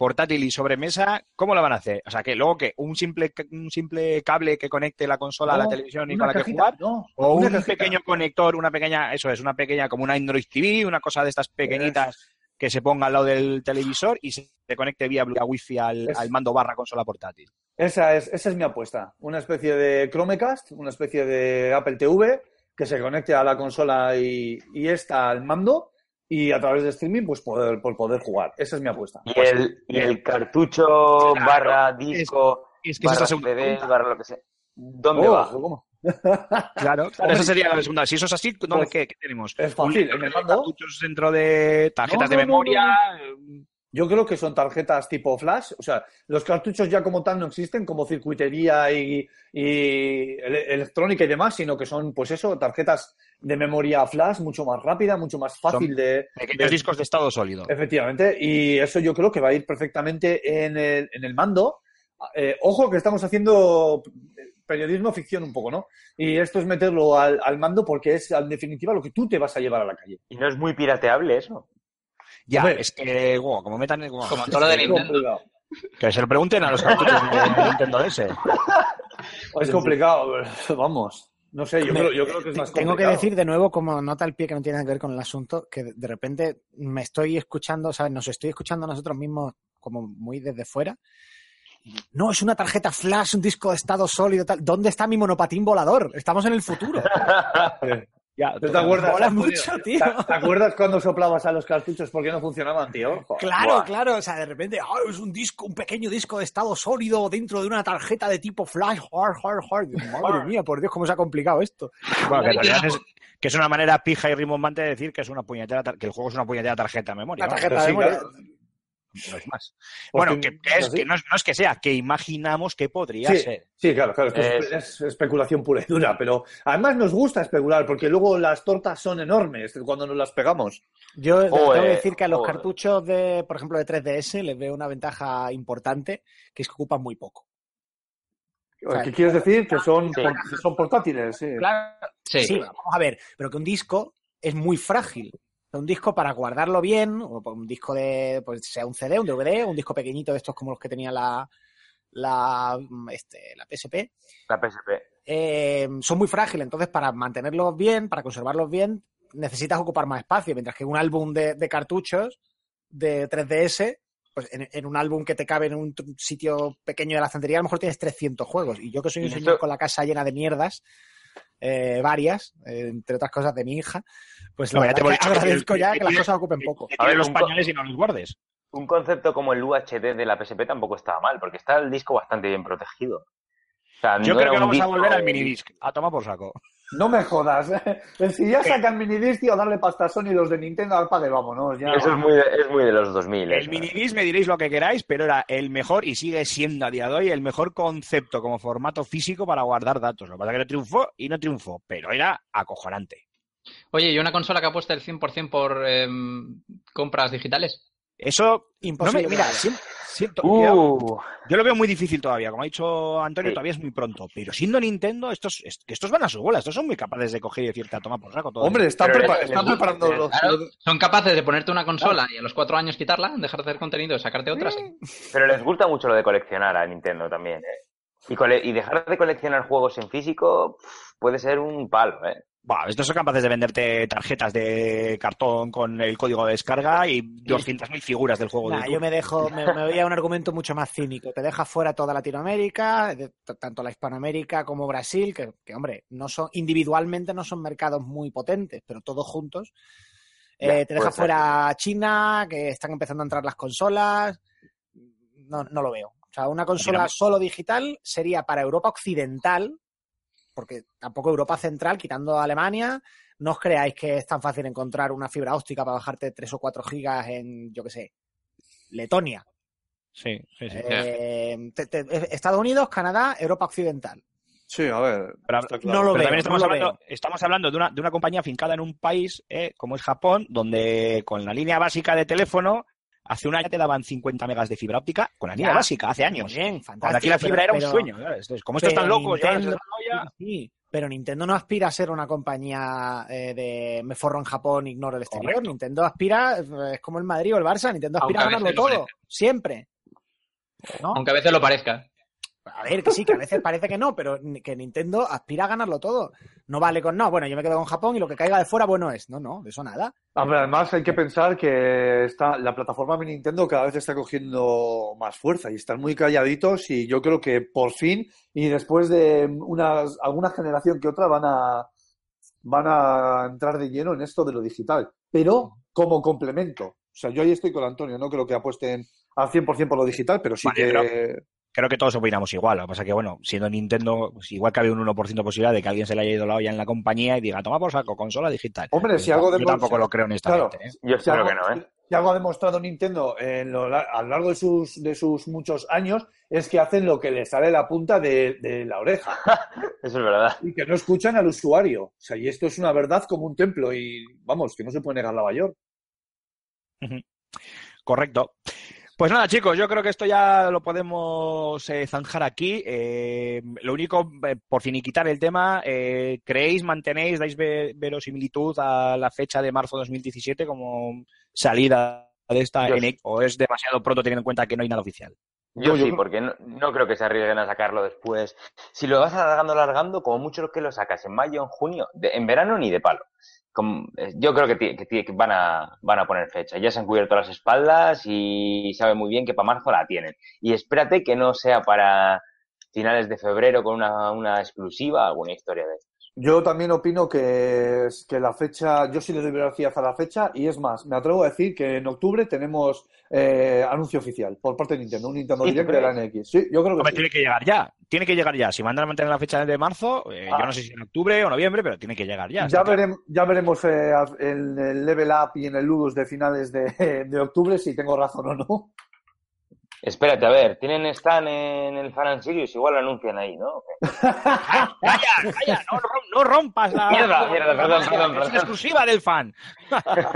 portátil y sobremesa, ¿cómo lo van a hacer? O sea, que luego que un simple un simple cable que conecte la consola a la televisión y con la que jugar, no, o un cajita. pequeño conector, una pequeña, eso es, una pequeña como una Android TV, una cosa de estas pequeñitas que se ponga al lado del televisor y se conecte vía Wi-Fi al, Es- al mando barra consola portátil. Esa es, esa es mi apuesta. Una especie de Chromecast, una especie de Apple TV que se conecte a la consola y, y esta al mando y a través de streaming pues poder, por poder jugar. Esa es mi apuesta. Y el, y el cartucho barra disco, Es que es barra la segunda CD, barra lo que sea. ¿Dónde Oh, va? ¿cómo? Claro, Hombre, esa sería la segunda. Si eso es así, ¿dónde, Pues, qué, qué tenemos? es fácil, en el mando. cartuchos dentro de tarjetas No, de no, no, memoria. Yo creo que son tarjetas tipo flash, o sea, los cartuchos ya como tal no existen como circuitería y, y ele- electrónica y demás, sino que son, pues eso, tarjetas de memoria flash mucho más rápida, mucho más fácil Son de, Pequeños de- discos de estado sólido. Efectivamente, y eso yo creo que va a ir perfectamente en el, en el mando. Eh, ojo que estamos haciendo periodismo ficción un poco, ¿no? Y esto es meterlo al, al mando porque es, en definitiva, lo que tú te vas a llevar a la calle. Y no es muy pirateable eso. Ya, Hombre. es que, wow, como metan. wow, Como todo lo de Nintendo. que se lo pregunten a los cartuchos de Nintendo DS. Es complicado, vamos. No sé, yo creo, yo creo que es más Tengo que decir de nuevo, como nota al pie que no tiene nada que ver con el asunto, que de- de repente me estoy escuchando, ¿sabes? Nos estoy escuchando a nosotros mismos como muy desde fuera. No, es una tarjeta flash, un disco de estado sólido, tal. ¿Dónde está mi monopatín volador? Estamos en el futuro. Ya, ¿Tú te acuerdas? Mola Antonio? mucho, tío. ¿Te, te acuerdas cuando soplabas a los cartuchos porque no funcionaban, tío? Joder. Claro, Buah. claro. O sea, de repente, ah, es un disco, un pequeño disco de estado sólido dentro de una tarjeta de tipo flash, hard, hard, hard. Madre mía, por Dios, cómo se ha complicado esto. Bueno, que en realidad es, que es una manera pija y rimbombante de decir que es una puñetera que el juego es una puñetera tarjeta de memoria. La tarjeta Pero de sí, memoria. claro. No es más. Bueno, que- es, que no, es, no es que sea, que imaginamos que podría Sí, ser. sí, claro, claro, es, Es- es especulación pura y dura, pero además nos gusta especular porque luego las tortas son enormes cuando nos las pegamos. Yo tengo Joder, que decir que a los joder. cartuchos de, por ejemplo, de 3DS les veo una ventaja importante, que es que ocupan muy poco. sea, ¿Qué quieres decir? Que son, Sí. son portátiles, sí. Claro, Sí. sí, vamos a ver, pero que un disco es muy frágil. Un disco para guardarlo bien, o un disco de, pues sea un CD, un DVD, un disco pequeñito de estos como los que tenía la, la, este, la PSP, La PSP. eh, son muy frágiles. Entonces, para mantenerlos bien, para conservarlos bien, necesitas ocupar más espacio. Mientras que un álbum de, de cartuchos de 3DS, pues en, en un álbum que te cabe en un sitio pequeño de la estantería, a lo mejor tienes 300 juegos. Y yo que soy un señor con la casa llena de mierdas, eh, varias, eh, entre otras cosas de mi hija, pues la No, ya te verdad es que agradezco ya que que las cosas ocupen poco. Que A ver, los pañales y no los guardes. Un concepto como el UHD de la PSP tampoco estaba mal, porque está el disco bastante bien protegido. O sea, Yo no creo que vamos a volver al minidisc. A tomar por saco. No me jodas. ¿eh? Si ya sacan minidisc, tío, darle pasta a Sony los de Nintendo al pague, vámonos. Ya. Eso es muy de, es muy de los 2000. El minidisc me diréis lo que queráis, pero era el mejor y sigue siendo a día de hoy el mejor concepto como formato físico para guardar datos. Lo que pasa es que no triunfó y no triunfó, pero era acojonante. Oye, ¿y una consola que apuesta el 100% por em, compras digitales? Eso, Imposible no me- mira, siento- Uh, yo lo veo muy difícil todavía. Como ha dicho Antonio, Sí. todavía es muy pronto. Pero siendo Nintendo, estos, estos van a su bola. Estos son muy capaces de coger y decirte a tomar por saco todo. Hombre, están, prepa- están preparando los. Claro, son capaces de ponerte una consola y a los cuatro años quitarla, dejar de hacer contenido, sacarte otras. pero les gusta mucho lo de coleccionar a Nintendo también. ¿eh? Y, cole- y dejar de coleccionar juegos en físico puede ser un palo. ¿eh? Buah, estos son capaces de venderte tarjetas de cartón con el código de descarga y 200.000 figuras del juego. Nah, yo me dejo, me, me voy a un argumento mucho más cínico. Te deja fuera toda Latinoamérica, de- tanto la Hispanoamérica como Brasil, que, que, hombre, no son, individualmente no son mercados muy potentes, pero todos juntos. Eh, Ya, te deja ser. fuera China, que están empezando a entrar las consolas. No, no lo veo. O sea, una consola Mira, solo digital sería para Europa Occidental, porque tampoco Europa Central, quitando a Alemania, no os creáis que es tan fácil encontrar una fibra óptica para bajarte 3 o 4 gigas en, yo qué sé, Letonia. Sí, sí, sí. Eh, te- te- Estados Unidos, Canadá, Europa Occidental. Sí, a ver. Pero- claro. no lo Pero veo, también estamos, no lo hablando, veo. estamos hablando de una, de una compañía fincada en un país eh, como es Japón, donde con la línea básica de teléfono, hace un año te daban 50 megas de fibra óptica con la línea básica, hace años. Muy bien, Cuando fantástico. aquí la fibra pero- era un pero- sueño. ¿sabes? Entonces, como estos están locos, Nintendo- a- Sí, pero Nintendo no aspira a ser una compañía eh, de me forro en Japón, ignoro el exterior. Correcto. Nintendo aspira, eh, es como el Madrid o el Barça, Nintendo aspira Aunque a ganarlo todo, siempre. ¿No? Aunque a veces lo parezca. A ver, que sí, que a veces parece que no, pero que Nintendo aspira a ganarlo todo. No vale con no, bueno, yo me quedo con Japón y lo que caiga de fuera, bueno es. No, no, de eso nada. A ver, además hay que pensar que está, la plataforma de Nintendo cada vez está cogiendo más fuerza y están muy calladitos y yo creo que por fin y después de unas, alguna generación que otra van a, van a entrar de lleno en esto de lo digital, pero como complemento. O sea, yo ahí estoy con Antonio, no creo que apuesten al 100% por lo digital, pero sí Vale, que... pero- Creo que todos opinamos igual. Lo que pasa que, bueno, siendo Nintendo, pues igual que había un 1% de posibilidad de que alguien se le haya ido la olla en la compañía y diga, toma por saco, consola digital. Hombre, Pues si algo yo de- tampoco lo creo honestamente. ¿eh? Yo Si algo, que no, ¿eh? si algo ha demostrado Nintendo en lo a lo largo de sus, de sus muchos años es que hacen lo que les sale la punta de, de la oreja Eso es verdad. y que no escuchan al usuario. O sea, y esto es una verdad como un templo y vamos, que no se puede negar la mayor. Correcto. Pues nada, chicos, yo creo que esto ya lo podemos eh, zanjar aquí. Eh, lo único, eh, por finiquitar el tema, eh, ¿creéis, mantenéis, dais ve- verosimilitud a la fecha de marzo de 2017 como salida de esta Yo NX, o es demasiado pronto teniendo en cuenta que no hay nada oficial? Yo sí, creo- porque no, no creo que se arriesguen a sacarlo después. Si lo vas alargando, alargando, como mucho lo que lo sacas en mayo, en junio, de- en verano ni de palo. Eh, yo creo que, que que van, a, van a poner fecha. Ya se han cubierto las espaldas y saben muy bien que para marzo la tienen. Y espérate que no sea para finales de febrero con una, una exclusiva, alguna historia de estas. Yo también opino que, la fecha, yo sí le doy veracidad a la fecha y es más, me atrevo a decir que en octubre tenemos eh, anuncio oficial por parte de Nintendo, un Nintendo ¿Sí, Direct tú de la? NX. Sí, yo creo que Hombre, sí. tiene que llegar ya, tiene que llegar ya. Si mandan a mantener la fecha de marzo, eh, Ah. yo no sé si en octubre o noviembre, pero tiene que llegar ya. Ya, veremos, ya veremos eh, en el Level Up y en el Ludus de finales de, de octubre si tengo razón o no. Espérate, a ver, tienen stand en el Fan Sirius, igual lo anuncian ahí, ¿no? ¡Calla, calla! No, rom- no rompas la... Mierda, mierda, perdón, Es perdón, perdón. exclusiva del fan.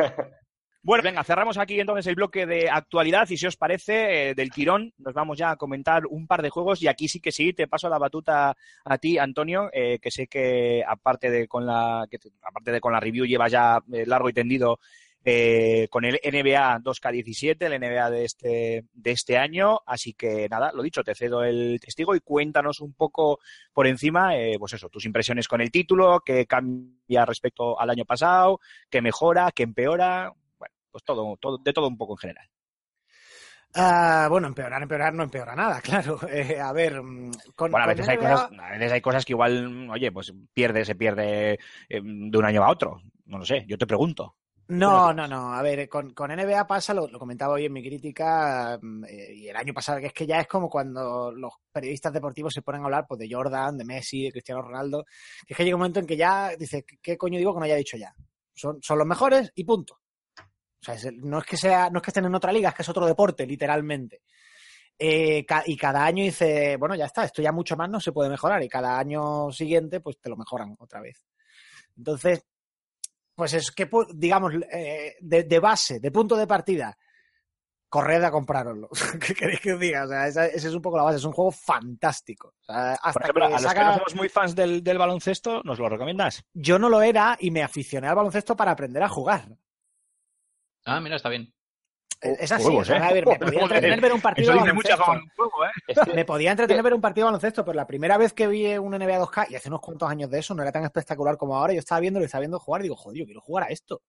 Bueno, venga, cerramos aquí entonces el bloque de actualidad y si os parece, eh, del tirón, nos vamos ya a comentar un par de juegos y aquí sí que sí, te paso la batuta a ti, Antonio, eh, que sé que aparte de con la que te- aparte de con la review llevas ya eh, largo y tendido eh, con el NBA 2K17, el NBA de este, de este año, así que nada, lo dicho, te cedo el testigo y cuéntanos un poco por encima, eh, pues eso, tus impresiones con el título, qué cambia respecto al año pasado, qué mejora, qué empeora, bueno, pues todo, todo, de todo un poco en general. Ah, bueno, empeorar, empeorar no empeora nada, claro. Eh, a ver, mm, con, Bueno, a con veces, hay cosas, a veces hay cosas que igual, oye, pues pierde, se pierde eh, de un año a otro. No lo sé, yo te pregunto. No, no, no. A ver, con, con NBA pasa, lo, lo comentaba hoy en mi crítica, mm, eh, y el año pasado, que es que ya es como cuando los periodistas deportivos se ponen a hablar pues, de Jordan, de Messi, de Cristiano Ronaldo, que es que llega un momento en que ya dices, ¿qué- ¿qué coño digo que no haya dicho ya? Son, son los mejores y punto. O sea, es no es que sea, no es que estén en otra liga, es que es otro deporte, literalmente. Eh, ca- y cada año dice, bueno, ya está, esto ya mucho más no se puede mejorar, y cada año siguiente, pues te lo mejoran otra vez. Entonces, pues es que, pu- digamos, eh, de, de base, de punto de partida, corred a comprároslo. ¿Qué queréis que os diga? O sea, esa, esa es un poco la base. Es un juego fantástico. O sea, hasta Por ejemplo, que a los saca- que no somos muy fans del, del baloncesto, ¿nos lo recomiendas? Yo no lo era y me aficioné al baloncesto para aprender a jugar. Ah, mira, está bien. Es así. Huevos, o sea, ¿eh? a ver, me podía entretener ver un partido Eso dice mucho un juego, ¿eh? Me podía entretener ver un partido de baloncesto, pero la primera vez que vi un NBA 2K, y hace unos cuantos años de eso, no era tan espectacular como ahora, yo estaba viendo y estaba viendo jugar y digo, joder, yo quiero jugar a esto.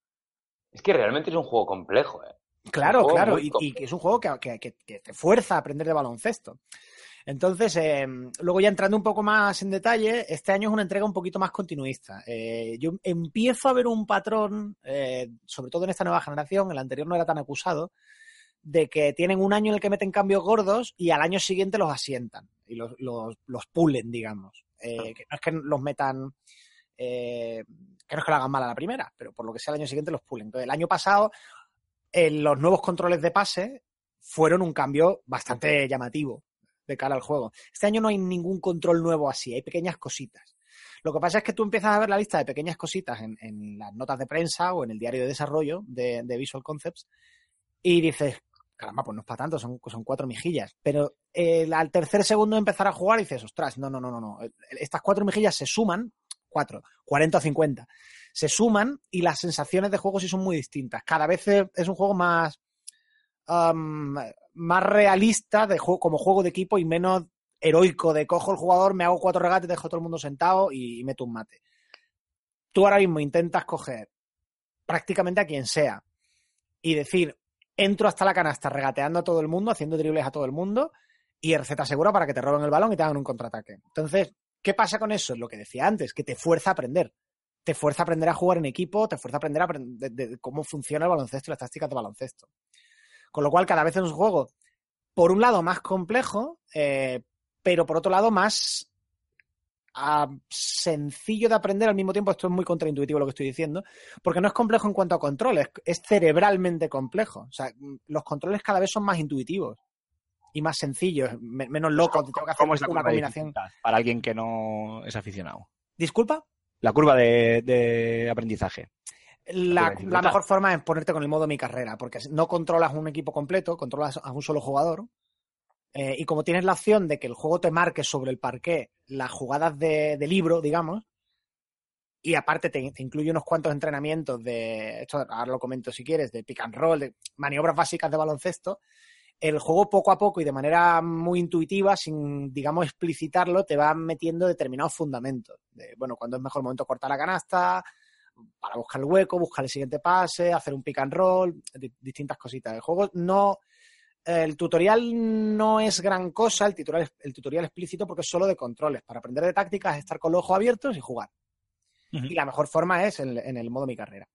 es que realmente es un juego complejo, ¿eh? Claro, juego claro, y, y que es un juego que, que- que- que te fuerza a aprender de baloncesto. Entonces, eh, luego ya entrando un poco más en detalle, este año es una entrega un poquito más continuista. Eh, yo empiezo a ver un patrón, eh, sobre todo en esta nueva generación, el anterior no era tan acusado, de que tienen un año en el que meten cambios gordos y al año siguiente los asientan y los, los, los pulen, digamos. Eh, que no es que los metan, eh, que no es que lo hagan mal a la primera, pero por lo que sea el año siguiente los pulen. Entonces, el año pasado eh, los nuevos controles de pase fueron un cambio bastante llamativo de cara al juego. Este año no hay ningún control nuevo así, hay pequeñas cositas. Lo que pasa es que tú empiezas a ver la lista de pequeñas cositas en, en las notas de prensa o en el diario de desarrollo de, de Visual Concepts y dices, caramba, pues no es para tanto, son, son cuatro mejillas. Pero eh, al tercer segundo de empezar a jugar dices, ostras, no, no, no, no, no. Estas cuatro mejillas se suman, cuatro, 40 o 50, se suman y las sensaciones de juego sí son muy distintas. Cada vez es un juego más, más realista de juego, como juego de equipo y menos heroico de cojo el jugador, me hago cuatro regates, dejo a todo el mundo sentado y, meto un mate. Tú ahora mismo intentas coger prácticamente a quien sea y decir, entro hasta la canasta regateando a todo el mundo, haciendo dribles a todo el mundo y receta segura para que te roben el balón y te hagan un contraataque. Entonces, ¿qué pasa con eso? Es lo que decía antes, que te fuerza a aprender. Te fuerza a aprender a jugar en equipo, te fuerza a aprender a de, de cómo funciona el baloncesto y las tácticas de baloncesto. Con lo cual, cada vez es un juego, por un lado, más complejo, eh, pero por otro lado, más ah, sencillo de aprender al mismo tiempo. Esto es muy contraintuitivo lo que estoy diciendo, porque no es complejo en cuanto a controles, es cerebralmente complejo. O sea, mm, los controles cada vez son más intuitivos y más sencillos, me- menos locos. te Tengo que hacer ¿Cómo es la una combinación. para alguien que no es aficionado? Disculpa. La curva de, de aprendizaje. La, mejor forma es ponerte con el modo mi carrera, porque no controlas un equipo completo, controlas a un solo jugador. eh, y como tienes la opción de que el juego te marque sobre el parqué las jugadas de, de libro, digamos, y aparte te, te incluye unos cuantos entrenamientos de, esto ahora lo comento si quieres, de pick and roll, de maniobras básicas de baloncesto, el juego poco a poco y de manera muy intuitiva, sin, digamos, explicitarlo, te va metiendo determinados fundamentos. De, bueno, cuando es mejor momento cortar la canasta, para buscar el hueco, buscar el siguiente pase, hacer un pick and roll, di- distintas cositas. El juego no. El tutorial no es gran cosa, el tutorial, el tutorial explícito, porque es solo de controles. Para aprender de tácticas es estar con los ojos abiertos y jugar. Y la mejor forma es en, en el modo mi carrera.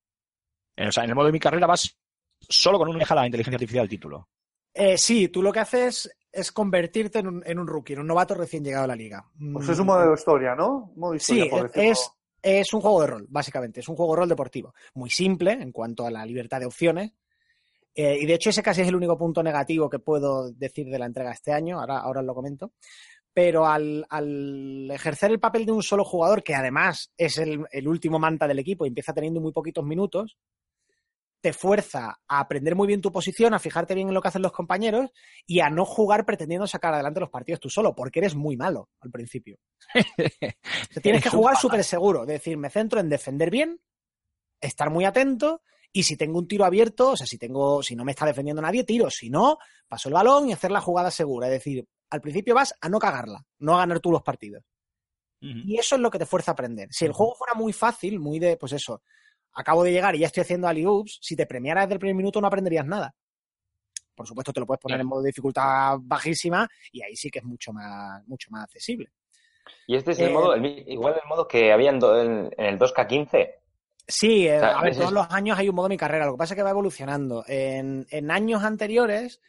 Eh, O sea, en el modo de mi carrera vas solo con una deja la inteligencia artificial del título. Eh, sí, tú lo que haces es convertirte en un, en un rookie, en un novato recién llegado a la liga. Pues Mm, es un modelo historia, ¿no? Modo historia, Sí, por es. Es, un juego de rol, básicamente. Es un juego de rol deportivo. Muy simple en cuanto a la libertad de opciones. Eh, y de hecho, ese casi es el único punto negativo que puedo decir de la entrega este año. Ahora, os lo comento. Pero al, al ejercer el papel de un solo jugador, que además es el, el último manta del equipo y empieza teniendo muy poquitos minutos, te fuerza a aprender muy bien tu posición, a fijarte bien en lo que hacen los compañeros y a no jugar pretendiendo sacar adelante los partidos tú solo, porque eres muy malo al principio. O sea, tienes que jugar súper seguro, es decir, me centro en defender bien, estar muy atento y si tengo un tiro abierto, o sea, si tengo, si no me está defendiendo nadie, tiro, si no, paso el balón y hacer la jugada segura, es decir, al principio vas a no cagarla, no a ganar tú los partidos. Y eso es lo que te fuerza a aprender. Si el juego fuera muy fácil, muy de, pues eso, acabo de llegar y ya estoy haciendo alley-oops, si te premiara desde el primer minuto no aprenderías nada. por supuesto te lo puedes poner en modo de dificultad bajísima y ahí sí que es mucho más, mucho más accesible. Y este es Eh, el modo, el mi- igual el modo que había en, do- en- en el 2K15. Sí, eh, O sea, a ver, todos los años hay un modo mi carrera, lo que pasa es que va evolucionando. En, en años anteriores,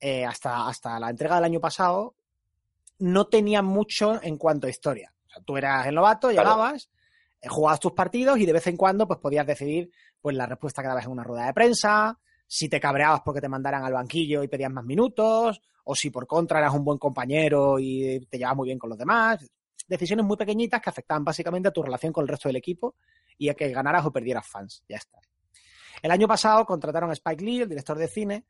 eh, hasta, hasta la entrega del año pasado, no tenían mucho en cuanto a historia. O sea, tú eras el novato, llegabas, eh, jugabas tus partidos y de vez en cuando pues podías decidir pues la respuesta que dabas en una rueda de prensa, si te cabreabas porque te mandaran al banquillo y pedías más minutos, o si por contra eras un buen compañero y te llevabas muy bien con los demás. Decisiones muy pequeñitas que afectaban básicamente a tu relación con el resto del equipo y a que ganaras o perdieras fans. Ya está. El año pasado contrataron a Spike Lee, el director de cine,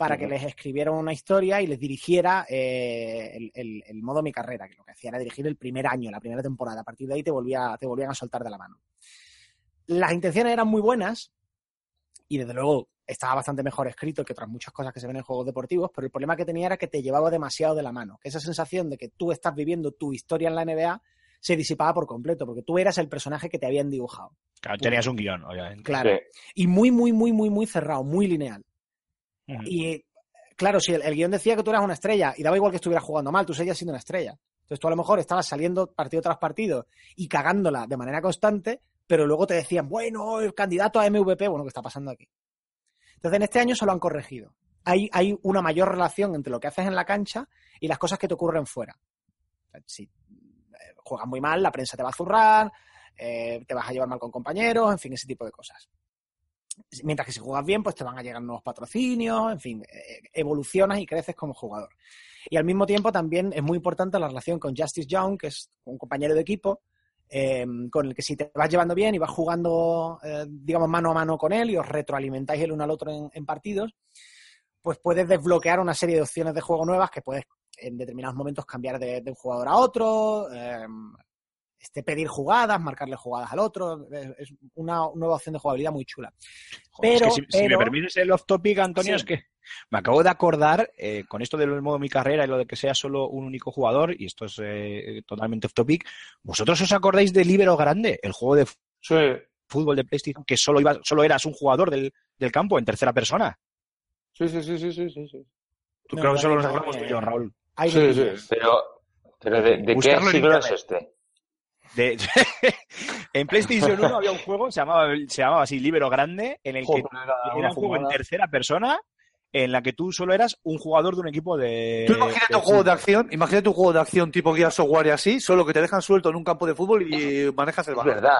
para que les escribiera una historia y les dirigiera eh, el, el- el modo Mi Carrera, que lo que hacía era dirigir el primer año, la primera temporada. A partir de ahí te, volvía, te volvían a soltar de la mano. Las intenciones eran muy buenas y desde luego estaba bastante mejor escrito que otras muchas cosas que se ven en juegos deportivos, pero el problema que tenía era que te llevaba demasiado de la mano, que esa sensación de que tú estás viviendo tu historia en la NBA se disipaba por completo, porque tú eras el personaje que te habían dibujado. Claro, tenías un guion, obviamente. Claro. Sí. Y muy, muy, muy, muy, muy cerrado, muy lineal. Y claro, si el, el guion decía que tú eras una estrella y daba igual que estuvieras jugando mal, tú seguías siendo una estrella. Entonces tú a lo mejor estabas saliendo partido tras partido y cagándola de manera constante, pero luego te decían, bueno, el candidato a MVP, bueno, ¿qué está pasando aquí? Entonces en este año se lo han corregido. Hay, hay una mayor relación entre lo que haces en la cancha y las cosas que te ocurren fuera. Si eh, juegas muy mal, la prensa te va a zurrar, eh, te vas a llevar mal con compañeros, en fin, ese tipo de cosas. Mientras que si juegas bien, pues te van a llegar nuevos patrocinios, en fin, eh, evolucionas y creces como jugador. Y al mismo tiempo también es muy importante la relación con Justice Young, que es un compañero de equipo, eh, con el que si te vas llevando bien y vas jugando, eh, digamos, mano a mano con él y os retroalimentáis el uno al otro en, partidos, pues puedes desbloquear una serie de opciones de juego nuevas que puedes en determinados momentos cambiar de, un jugador a otro, eh, este, pedir jugadas, marcarle jugadas al otro. Es, es una nueva opción de jugabilidad muy chula. Joder, es Pero- que si, si me permites el off topic, Antonio, Sí. es que me acabo de acordar eh, con esto del modo mi carrera y lo de que sea solo un único jugador, y esto es eh, totalmente off topic. ¿Vosotros os acordáis de Libero Grande, el juego de Sí. fútbol de PlayStation que solo iba, solo eras un jugador del, del campo en tercera persona? Sí, sí, sí, sí, sí, sí, sí. Tú No, creo que solo no, nos acordamos tú y yo, Raúl. Sí, sí. Pero, pero ¿de, de qué siglo es este? De- en PlayStation 1 había un juego, se llamaba, se llamaba así Libero Grande, en el que Joder, era un juego en tercera persona en la que tú solo eras un jugador de un equipo de. Tú imagínate un juego de acción, imagínate un juego de acción tipo Gears of War y así, solo que te dejan suelto en un campo de fútbol y manejas el Es balón. verdad.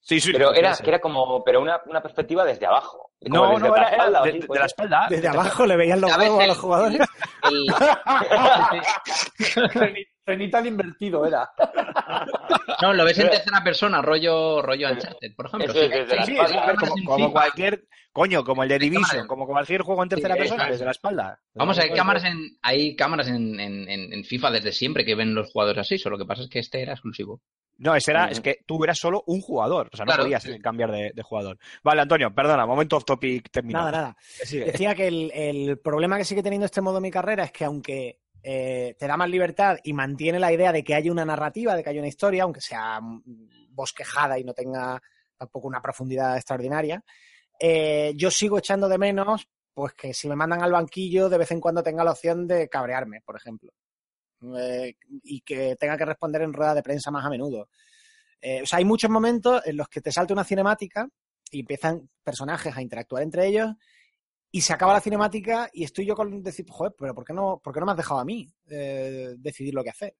Sí, sí, Pero era, que era como, pero una, una perspectiva desde abajo. Como No, desde no, la era, era espalda, de, así, de pues. la espalda. Desde abajo le veían los ¿Sabes huevos a los jugadores. el- Cenital invertido era. no, lo ves en tercera persona, rollo, rollo Uncharted, por ejemplo. Eso es, desde la Sí, espalda. sí, como, cualquier. Coño, como el de Division, cámaras. como cualquier juego en tercera Sí, persona, desde la espalda. Vamos, hay cámaras en, hay cámaras en, en, en, en FIFA desde siempre que ven los jugadores así, solo que pasa es que este era exclusivo. No, ese era, Ujú. es que tú eras solo un jugador, o sea, no Claro, podías sí. cambiar de, de jugador. Vale, Antonio, perdona, momento off topic terminado. Nada, nada. Decía que el, el problema que sigue teniendo este modo mi carrera es que aunque eh, te da más libertad y mantiene la idea de que haya una narrativa, de que haya una historia, aunque sea bosquejada y no tenga tampoco una profundidad extraordinaria, eh, yo sigo echando de menos pues que si me mandan al banquillo de vez en cuando tenga la opción de cabrearme, por ejemplo. Eh, y que tenga que responder en rueda de prensa más a menudo. O sea, hay muchos momentos en los que te salta una cinemática y empiezan personajes a interactuar entre ellos y se acaba la cinemática y estoy yo con decir, joder, pero ¿por qué no, por qué no me has dejado a mí eh, decidir lo que hacer?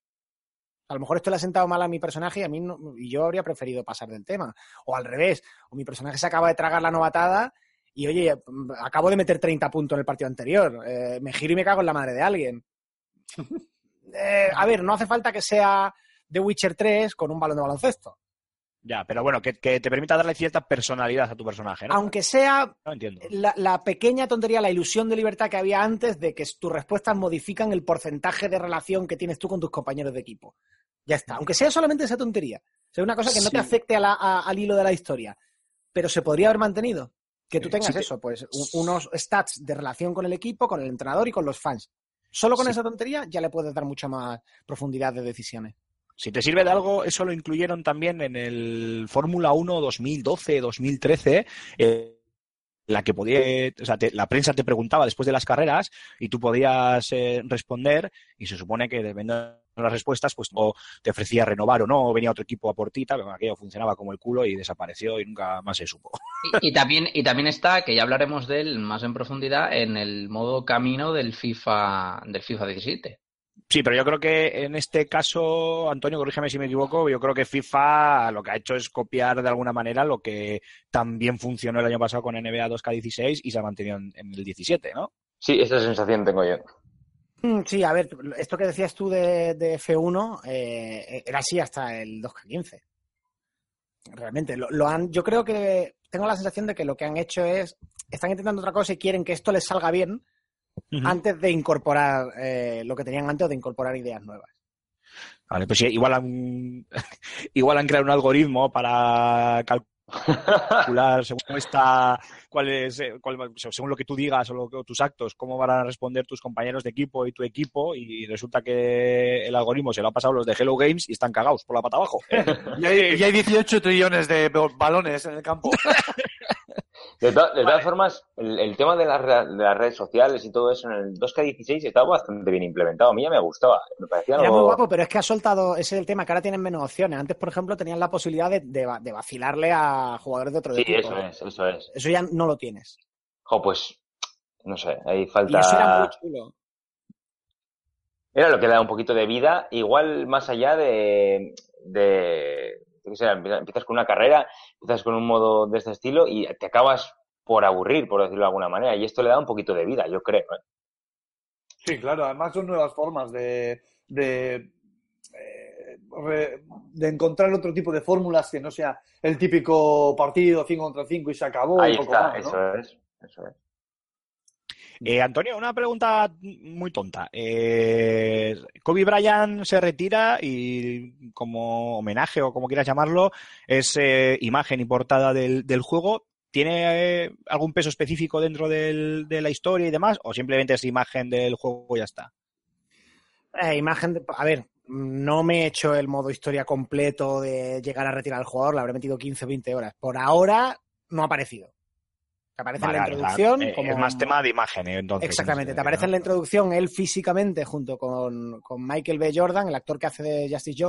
A lo mejor esto le ha sentado mal a mi personaje y a mí no- y yo habría preferido pasar del tema. O al revés, o mi personaje se acaba de tragar la novatada y oye, acabo de meter 30 puntos en el partido anterior. eh, me giro y me cago en la madre de alguien. Eh, a ver, no hace falta que sea The Witcher 3 con un balón de baloncesto. Ya, pero bueno, que, que te permita darle cierta personalidad a tu personaje, ¿no? Aunque sea No entiendo. la, la pequeña tontería, la ilusión de libertad que había antes de que tus respuestas modifican el porcentaje de relación que tienes tú con tus compañeros de equipo. Ya está. Aunque sea solamente esa tontería. O sea, una cosa que no te afecte a la- a- al hilo de la historia. Pero se podría haber mantenido. Que tú tengas Sí, te- eso, pues unos stats de relación con el equipo, con el entrenador y con los fans. Solo con Sí. esa tontería ya le puedes dar mucha más profundidad de decisiones. Si te sirve de algo, eso lo incluyeron también en el Fórmula 1 2012-2013. eh, la que podía, o sea, te- la prensa te preguntaba después de las carreras y tú podías eh, responder y se supone que dependiendo de las respuestas, pues o te ofrecía renovar o no, o venía otro equipo a por ti, tal, pero aquello funcionaba como el culo y desapareció y nunca más se supo. Y, y también, y también está, que ya hablaremos de él más en profundidad, en el modo camino del FIFA, del FIFA 17. Sí, pero yo creo que en este caso, Antonio, corrígeme si me equivoco, yo creo que FIFA lo que ha hecho es copiar de alguna manera lo que también funcionó el año pasado con NBA 2K16 y se ha mantenido en, en el 17, ¿no? Sí, esa sensación tengo yo. Mm, Sí, a ver, esto que decías tú de, de F1 eh, era así hasta el 2K15. Realmente, lo, lo han, yo creo que tengo la sensación de que lo que han hecho es, están intentando otra cosa y quieren que esto les salga bien antes de incorporar eh, lo que tenían antes o de incorporar ideas nuevas. Vale, pues sí, igual han, igual han creado un algoritmo para calcular según está, cuál es, eh, cuál según lo que tú digas o, lo que- o tus actos, cómo van a responder tus compañeros de equipo y tu equipo, y resulta que el algoritmo se lo ha pasado los de Hello Games y están cagados por la pata abajo. Y hay, y hay 18 trillones de balones en el campo. De, to- de todas formas, el, el tema de las, re- de las redes sociales y todo eso en el 2K16 estaba bastante bien implementado. A mí ya me gustaba. Me parecía Era algo... muy guapo, pero es que ha soltado, ese es el tema, que ahora tienen menos opciones. Antes, por ejemplo, tenían la posibilidad de, de va- de vacilarle a jugadores de otro Sí, equipo. eso es, eso es. Eso ya no lo tienes. Jo, pues, no sé, ahí Y falta... eso era muy chulo. Era lo que le da un poquito de vida, igual más allá de, de qué sé, empiezas con una carrera, empiezas con un modo de este estilo y te acabas por aburrir, por decirlo de alguna manera, y esto le da un poquito de vida, yo creo. ¿eh? Sí, claro, además son nuevas formas de, de, eh, de encontrar otro tipo de fórmulas que no sea el típico partido 5 contra 5 y se acabó. y Ahí poco está, más, ¿no? eso es, eso es. Eh, Antonio, una pregunta muy tonta. Eh, Kobe Bryant se retira y como homenaje o como quieras llamarlo, es eh, imagen y portada del, juego. ¿Tiene eh, algún peso específico dentro de la historia y demás? ¿O simplemente es imagen del juego y ya está? Imagen, de- a ver, no me he hecho el modo historia completo de llegar a retirar al jugador, le habré metido 15 o 20 horas. Por ahora no ha aparecido. Te aparece Vale, en la vale, introducción. eh, como- Es más tema de imagen, eh, entonces. Exactamente, en te aparece en la introducción él físicamente junto con, con Michael B. Jordan, el actor que hace de Justice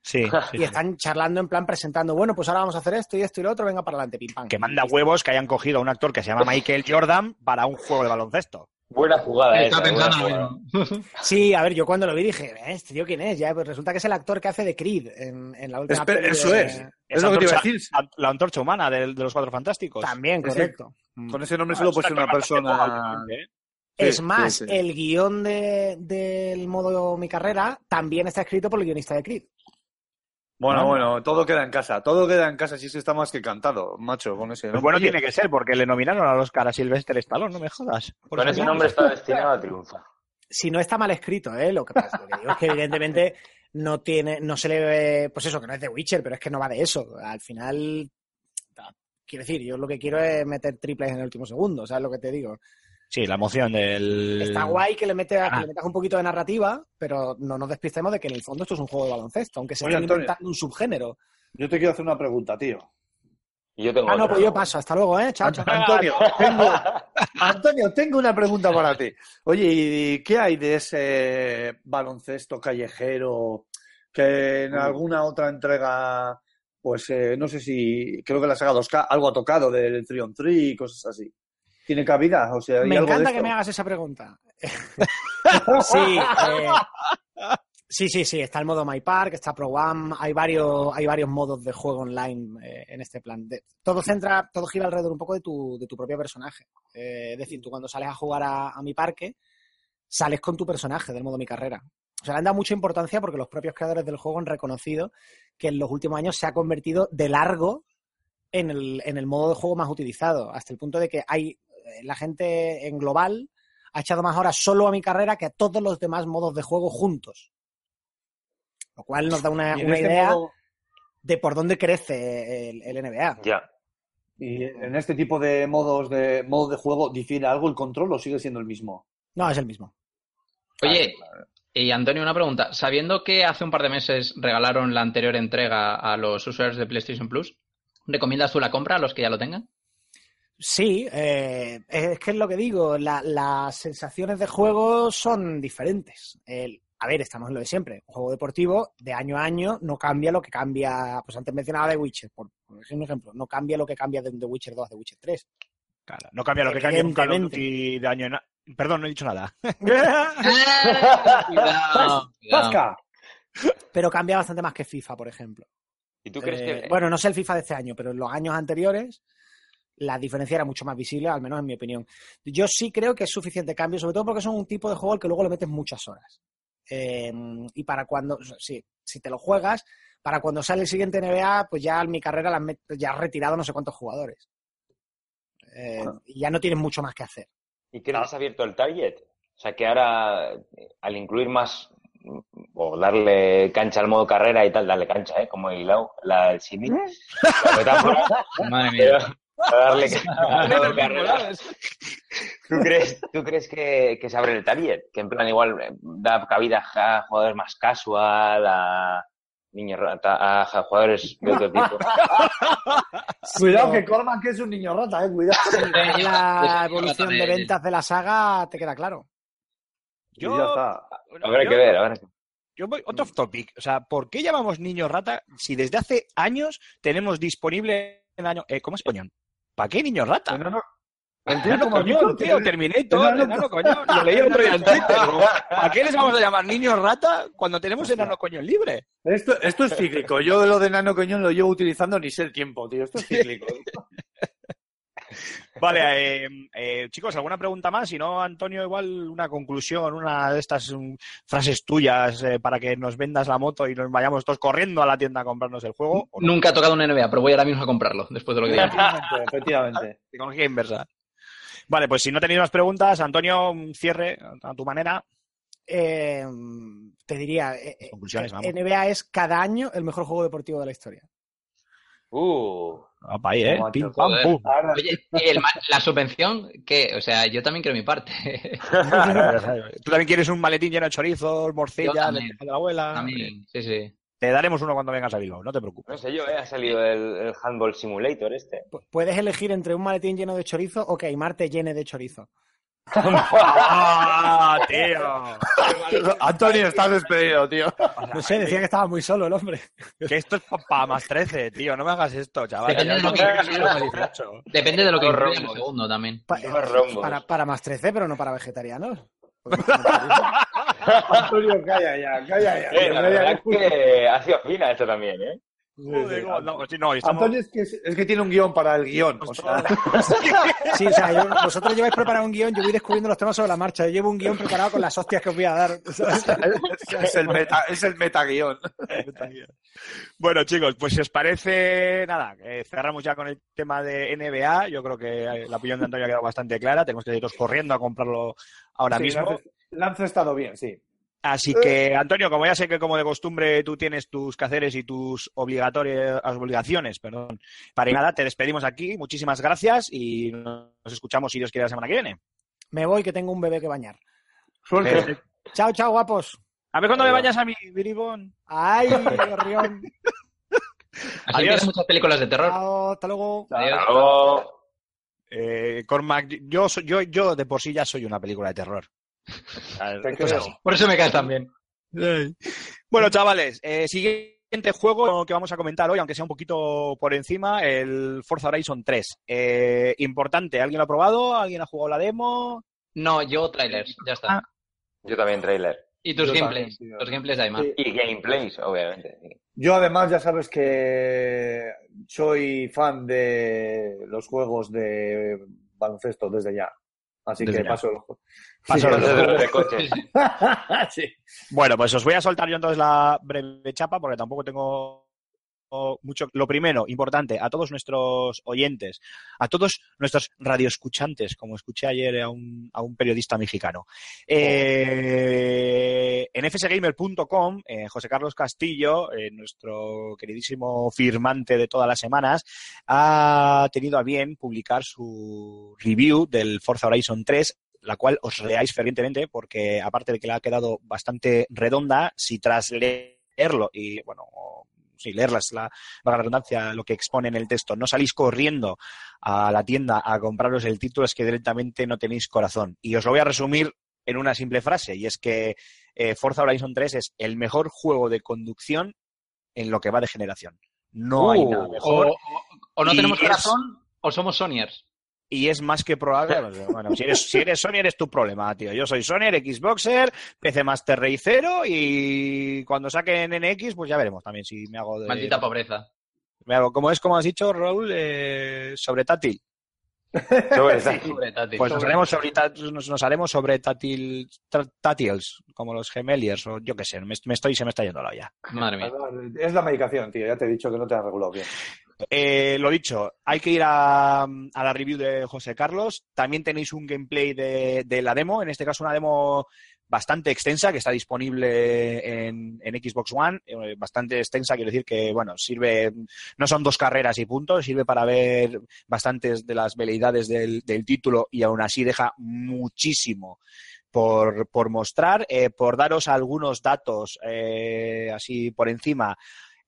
Sí, sí, y están charlando en plan presentando, bueno, pues ahora vamos a hacer esto y esto y lo otro, venga para adelante, pim pam. Que manda huevos que hayan cogido a un actor que se llama Michael Jordan para un juego de baloncesto. Buena jugada buena pensando jugada. lo mismo. Sí, a ver, yo cuando lo vi dije, "Eh, ¿este tío quién es? Ya, pues resulta que es el actor que hace de Creed en, en la última peli eso de- es. Es lo que te iba a decir. La antorcha humana de, de los cuatro fantásticos. También, Ese- correcto. Con ese nombre solo puede ser una persona. ¿eh? Es más, sí, sí. el guion de- del modo Mi Carrera también está escrito por el guionista de Creed. Bueno, bueno, todo queda en casa. Todo queda en casa, si se está más que cantado, macho, con ese. Pues nombre. bueno tiene que ser, porque le nominaron a los caras Sylvester Stallone, no me jodas. Con eso ese nombre está destinado a triunfar. Si no está mal escrito, ¿eh? Lo que pasa lo que digo es que evidentemente no tiene, no se le ve, pues eso, que no es de Witcher, pero es que no va de eso. Al final, quiero decir, yo lo que quiero es meter triples en el último segundo, ¿sabes lo que te digo? Sí, la emoción del... Está guay que le, mete, que Ah. le metas un poquito de narrativa, pero no nos despistemos de que en el fondo esto es un juego de baloncesto, aunque se Oye, esté Antonio. inventando un subgénero. Yo te quiero hacer una pregunta, tío. Y yo tengo Ah, no, pues yo paso. Hasta luego, ¿eh? Chao, chao. Antonio, tengo, Antonio, tengo una pregunta para ti. Oye, ¿y qué hay de ese baloncesto callejero que en alguna otra entrega, pues eh, no sé si, creo que la saga 2K, algo ha tocado del 3 on 3 y cosas así? ¿Tiene cabida? O sea, ¿hay Me algo de encanta que me hagas esa pregunta. sí, eh, sí, sí, sí. Está el modo My Park, está Pro One, hay varios, hay varios modos de juego online eh, en este plan. De- todo centra, todo gira alrededor un poco de tu, de tu propio personaje. Eh, es decir, tú cuando sales a jugar a, a mi parque, sales con tu personaje del modo mi carrera. O sea, le han dado mucha importancia porque los propios creadores del juego han reconocido que en los últimos años se ha convertido de largo en el, en el modo de juego más utilizado, hasta el punto de que hay la gente en global ha echado más horas solo a mi carrera que a todos los demás modos de juego juntos. Lo cual nos da una, este idea modo- de por dónde crece el, el NBA. Ya. y en este tipo de modos de modo de juego, ¿difiere algo el control o sigue siendo el mismo? No, es el mismo. Oye, y Antonio, una pregunta. Sabiendo que hace un par de meses regalaron la anterior entrega a los usuarios de PlayStation Plus, ¿recomiendas tú la compra a los que ya lo tengan? Sí, eh, es que es lo que digo, la- las sensaciones de juego son diferentes. El- a ver, estamos en lo de siempre. Un juego deportivo de año a año no cambia lo que cambia, pues antes mencionaba The Witcher, por, por un ejemplo, no cambia lo que cambia de The Witcher 2 a The Witcher 3. Claro, no cambia lo que cambia un Call of Evidentemente. Duty de año en Perdón, no he dicho nada. Cuidado, cuidado. ¡Tasca! Pero cambia bastante más que FIFA, por ejemplo. ¿Y tú crees Eh, que.? Bueno, no sé el FIFA de este año, pero en los años anteriores la diferencia era mucho más visible, al menos en mi opinión. Yo sí creo que es suficiente cambio, sobre todo porque son un tipo de juego al que luego le metes muchas horas. Eh, y para cuando, o sea, sí, si te lo juegas, para cuando sale el siguiente NBA, pues ya en mi carrera la has met- ya has retirado no sé cuántos jugadores. Eh, y ya no tienes mucho más que hacer. ¿Y que se ha abierto el target? O sea, que ahora, eh, al incluir más o darle cancha al modo carrera y tal, darle cancha, ¿eh? Como el, la, el Sydney. La metáfora, Madre pero mía. Para darle carrera. ¿Tú crees, tú crees que, que se abre el target? Que en plan igual eh, da cabida a jugadores más casual, a niños rata, a jugadores de otro tipo. Cuidado que Cormac es un niño rata, eh, cuidado. La evolución de ventas de la saga, te queda claro. Y ya está. Habrá yo- que ver, habrá que Yo voy otro off topic. O sea, ¿por qué llamamos niño rata si desde hace años tenemos disponible el año. Eh, ¿Cómo es coñón? ¿Para qué niño rata? Enano- Enano coñón, tío, Terminator, Enano- enano coñón. Lo leí otro día en Twitter. digo, ¿Para qué les vamos a llamar niño rata cuando tenemos enano coñón libre? Esto, esto es cíclico. Yo lo de Nano Coñón lo llevo utilizando ni sé el tiempo, tío. Esto es cíclico. Vale, eh, eh, chicos, ¿alguna pregunta más? Si no, Antonio, igual una conclusión, una de estas mm, frases tuyas eh, para que nos vendas la moto y nos vayamos todos corriendo a la tienda a comprarnos el juego. ¿o no? Nunca he tocado un NBA, pero voy ahora mismo a comprarlo, después de lo que digas. efectivamente, efectivamente. Psicología inversa. Vale, pues si no tenéis más preguntas, Antonio, un cierre a tu manera. Eh, te diría, eh, eh, Conclusiones, vamos. NBA es cada año el mejor juego deportivo de la historia. Uh, Apa, ahí, ¿eh? Macho, Pim, pam, joder. pum. Ahora, Oye, ¿y el ma- la subvención, ¿qué? O sea, yo también quiero mi parte. Tú también quieres un maletín lleno de chorizos, morcilla, de la abuela. También, sí, sí. Te daremos uno cuando vengas a Bilbao, no te preocupes. no sé yo, ¿eh? Ha salido el, el Handball Simulator este. Pu- Puedes elegir entre un maletín lleno de chorizo o que Aymar te llene de chorizo. ¡Ah, tío! Antonio, estás despedido, tío. No sé, decía que estaba muy solo el hombre. Que esto es para más 13, tío. No me hagas esto, chaval. Depende Ya de lo que- me hagas más 18. Depende de lo que rombos. segundo también. Para, para más 13, pero no para vegetarianos. Antonio, calla ya, calla ya. La verdad es que ha sido fina esto también, ¿eh? Joder, no, no, sí, no, estamos- Antonio es que, es que tiene un guion para el guion. O sea, Sí, o sea, yo- vosotros lleváis preparado un guion, yo voy descubriendo los temas sobre la marcha. Yo llevo un guion preparado con las hostias que os voy a dar. es el meta, es el metaguión. Bueno, chicos, pues si os parece, nada, eh, cerramos ya con el tema de NBA. Yo creo que eh, la opinión de Antonio ha quedado bastante clara. Tenemos que ir todos corriendo a comprarlo ahora Sí, mismo. Lance ha estado bien, sí. Así que, Antonio, como ya sé que como de costumbre tú tienes tus quehaceres y tus obligatorias obligaciones, perdón, para nada, te despedimos aquí. Muchísimas gracias y nos escuchamos, si Dios quiere, la semana que viene. Me voy que tengo un bebé que bañar. Suerte. Chao, chao, guapos. A ver cuándo me bañas a mí, Biribón. Ay, gorrión. Así Adiós. muchas películas de terror. Chao, hasta luego. Adiós. Hasta luego. Eh, Cormac, yo, soy- yo, yo de por sí ya soy una película de terror. Te Esto es creo. así. Por eso me caes también. Bueno, chavales, eh, siguiente juego que vamos a comentar hoy, aunque sea un poquito por encima, el Forza Horizon 3. Eh, importante, ¿alguien lo ha probado? ¿Alguien ha jugado la demo? No, yo trailers, ya está. Ah. Yo también, trailer. Y tus Yo gameplays, también, los gameplays. Sí. Y gameplays, obviamente. sí. Yo además ya sabes que soy fan de los juegos de baloncesto desde ya. Así Desde que ya. paso el juego. Paso Sí, los Los de los de coches. sí. Bueno, pues os voy a soltar yo entonces la breve chapa porque tampoco tengo mucho. Lo primero, importante, a todos nuestros oyentes, a todos nuestros radioescuchantes, como escuché ayer a un, a un periodista mexicano. Eh, en fsgamer.com, eh, José Carlos Castillo, eh, nuestro queridísimo firmante de todas las semanas, ha tenido a bien publicar su review del Forza Horizon 3 la cual os leáis fervientemente porque aparte de que le ha quedado bastante redonda, si tras leerlo y bueno, sí, leerlas, la, la redundancia, lo que expone en el texto, no salís corriendo a la tienda a compraros el título, es que directamente no tenéis corazón. Y os lo voy a resumir en una simple frase, y es que eh, Forza Horizon 3 es el mejor juego de conducción en lo que va de generación. No hay Uh, nada O, mejor. o- o no Y tenemos es- corazón o somos Sonyers. Y es más que probable. Bueno, si eres, si eres Sony, eres tu problema, tío. Yo soy Sony, Xboxer, PC Master Race 0 y cuando saquen NX, pues ya veremos también si me hago de. Maldita pobreza. me hago, como es, como has dicho, Raúl, eh, sobre tátil. Sobre. Pues nos haremos sobre, tá- nos, nos haremos sobre tátil, como los gemeliers, o yo qué sé, me, me estoy, se me está yendo la olla. Madre mía. Es la medicación, tío. Ya te he dicho que no te han regulado bien. Eh, lo dicho, hay que ir a, a la review de José Carlos. También tenéis un gameplay de, la demo, en este caso una demo bastante extensa que está disponible en, Xbox One, eh, bastante extensa, quiero decir que, bueno, sirve, no son dos carreras y punto, sirve para ver bastantes de las veleidades del, del título y aún así deja muchísimo por, por mostrar, eh, por daros algunos datos eh, así por encima.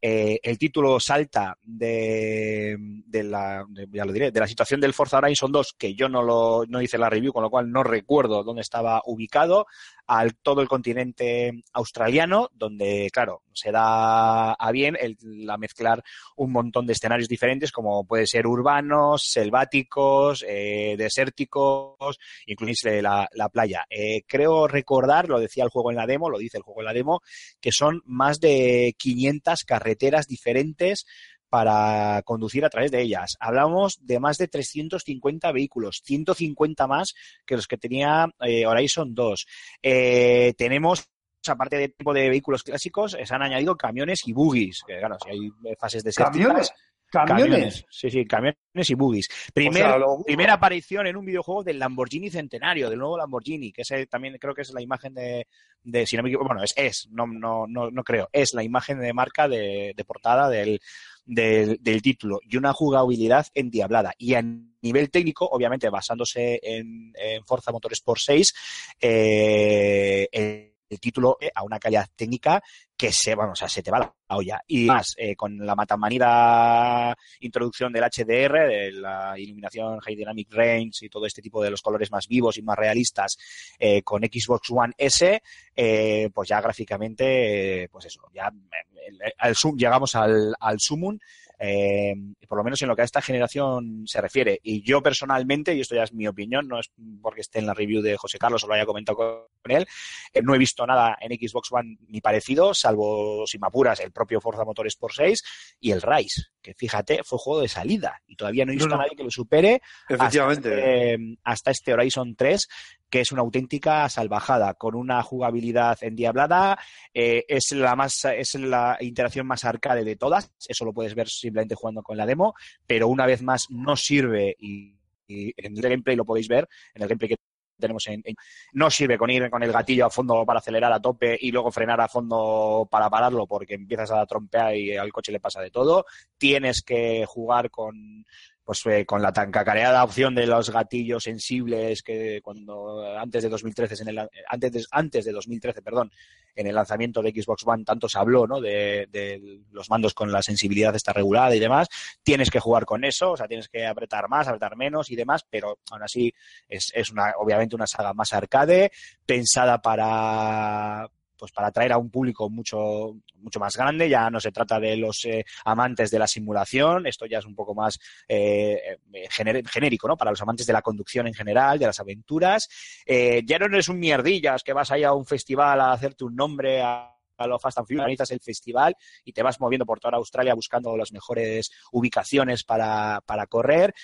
Eh, el título salta de, de la ya lo diré, de la situación del Forza Horizon 2, que yo no lo no hice la review, con lo cual no recuerdo dónde estaba ubicado, al todo el continente australiano, donde, claro, se da a bien la mezclar un montón de escenarios diferentes, como puede ser urbanos, selváticos, eh, desérticos, incluso la, la playa. Eh, creo recordar, lo decía el juego en la demo, lo dice el juego en la demo, que son más de 500 carreteras diferentes para conducir a través de ellas. Hablamos de más de 350 vehículos, 150 más que los que tenía eh, Horizon 2. Eh, tenemos aparte de tipo de vehículos clásicos, eh, se han añadido camiones y buggies, que claro, si hay eh, fases desérticas. ¿Camiones? ¿Camiones? Sí, sí, camiones y buggies. Primer, O sea, lo- primera aparición en un videojuego del Lamborghini Centenario, del nuevo Lamborghini, que ese también creo que es la imagen de, de si no me equivoco, bueno, es, es no, no, no, no creo, es la imagen de marca de, de portada del, del, del título y una jugabilidad endiablada. Y a nivel técnico, obviamente basándose en, en Forza Motorsport 6, eh, el, el título eh, a una calidad técnica que se, vamos, o sea, se te va la olla. Y más, eh, con la matamanida introducción del HDR, de la iluminación High Dynamic Range y todo este tipo de los colores más vivos y más realistas eh, con Xbox One S, eh, pues ya gráficamente, eh, pues eso, ya eh, al zoom, llegamos al, al sumum, eh, por lo menos en lo que a esta generación se refiere. Y yo personalmente, y esto ya es mi opinión, no es porque esté en la review de José Carlos o lo haya comentado con él, eh, no he visto nada en Xbox One ni parecido, salvo, si me apuras, el propio Forza Motorsport 6 y el Rise, que fíjate, fue juego de salida y todavía no he visto No, no. a nadie que lo supere Efectivamente. hasta este, hasta este Horizon 3, que es una auténtica salvajada, con una jugabilidad endiablada, eh, es la más, es la interacción más arcade de todas, eso lo puedes ver simplemente jugando con la demo, pero una vez más no sirve y, en el gameplay lo podéis ver, en el gameplay que tenemos en, en- no sirve con ir con el gatillo a fondo para acelerar a tope y luego frenar a fondo para pararlo porque empiezas a trompear y al coche le pasa de todo. Tienes que jugar con pues eh, con la tan cacareada opción de los gatillos sensibles que cuando antes de 2013 en el, antes de, antes de 2013 perdón en el lanzamiento de Xbox One tanto se habló ¿no? de, de los mandos con la sensibilidad esta regulada y demás tienes que jugar con eso o sea tienes que apretar más apretar menos y demás pero aún así es, es una obviamente una saga más arcade pensada para pues para atraer a un público mucho mucho más grande. Ya no se trata de los eh, amantes de la simulación. Esto ya es un poco más eh, eh, genérico no para los amantes de la conducción en general de las aventuras. Eh, ya no eres un mierdillas que vas ahí a un festival a hacerte un nombre a a lo Fast and Furious, organizas el festival y te vas moviendo por toda Australia buscando las mejores ubicaciones para, para correr.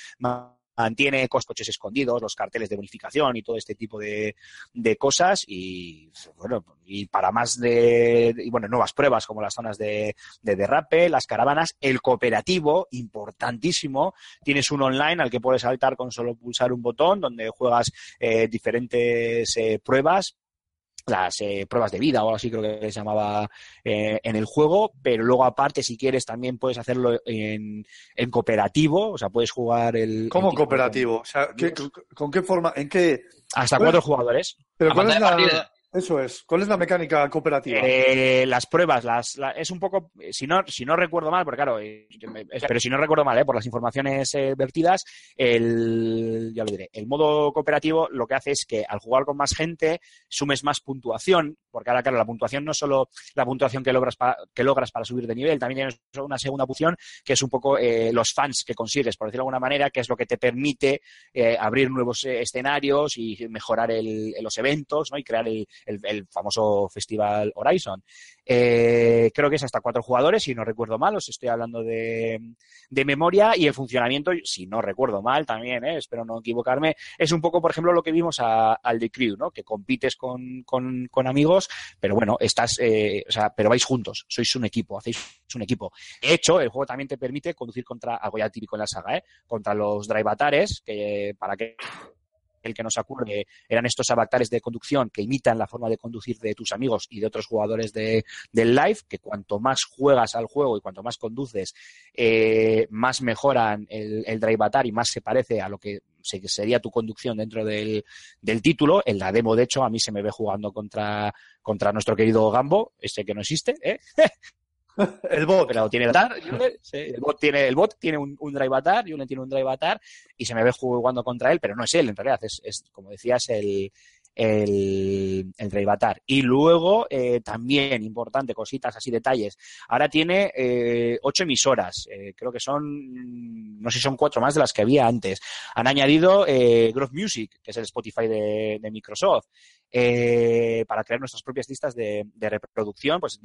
Mantiene cos- coches escondidos, los carteles de bonificación y todo este tipo de, de cosas y bueno y para más de bueno nuevas pruebas como las zonas de, de derrape las caravanas el cooperativo importantísimo. Tienes un online al que puedes saltar con solo pulsar un botón donde juegas eh, diferentes eh, pruebas las eh, pruebas de vida o algo así creo que se llamaba eh, en el juego, pero luego aparte si quieres también puedes hacerlo en, en cooperativo, o sea, puedes jugar el... ¿Cómo el cooperativo? O sea, ¿qué- con, con qué forma? ¿En qué? con- Hasta Bueno, cuatro jugadores. ¿Pero cuál es la, partida. Eso es. ¿Cuál es la mecánica cooperativa? Eh, las pruebas, las, la- es un poco, si no, si no recuerdo mal, porque claro, eh, pero si no recuerdo mal, eh, por las informaciones eh, vertidas, el, ya lo diré, el modo cooperativo lo que hace es que al jugar con más gente sumes más puntuación, porque ahora claro, la puntuación no es solo la puntuación que logras, pa- que logras para subir de nivel, también tienes una segunda puntuación que es un poco eh, los fans que consigues, por decirlo de alguna manera, que es lo que te permite abrir nuevos escenarios y mejorar el- los eventos ¿no? y crear el, el- famoso Festival Horizon. Eh, creo que es hasta cuatro jugadores, si no recuerdo mal, os estoy hablando de, de memoria y el funcionamiento, si no recuerdo mal también, ¿eh? espero no equivocarme, es un poco, por ejemplo, lo que vimos a- al The Crew, ¿no? que compites con, con- con amigos, pero bueno, estás, eh, o sea, pero vais juntos, sois un equipo, hacéis un equipo. De hecho, el juego también te permite conducir contra, algo ya típico en la saga, ¿eh? contra los Drivatares, que para que el que nos acuerde eran estos avatares de conducción que imitan la forma de conducir de tus amigos y de otros jugadores de, del live, que cuanto más juegas al juego y cuanto más conduces, eh, más mejoran el, el drive avatar y más se parece a lo que se- sería tu conducción dentro del, del título. En la demo, de hecho, a mí se me ve jugando contra, contra nuestro querido Gambo, ese que no existe, ¿eh? El bot. pero tiene sí, el bot tiene el bot tiene un, un drive Julen tiene un drive avatar y se me ve jugando contra él, pero no es él en realidad, es, es como decías el el, el drive avatar. Y luego, eh, también importante, cositas así, detalles. Ahora tiene eh, ocho emisoras, eh, creo que son, no sé si son cuatro más de las que había antes. Han añadido eh, Growth Music, que es el Spotify de, de Microsoft, eh, para crear nuestras propias listas de, de reproducción, pues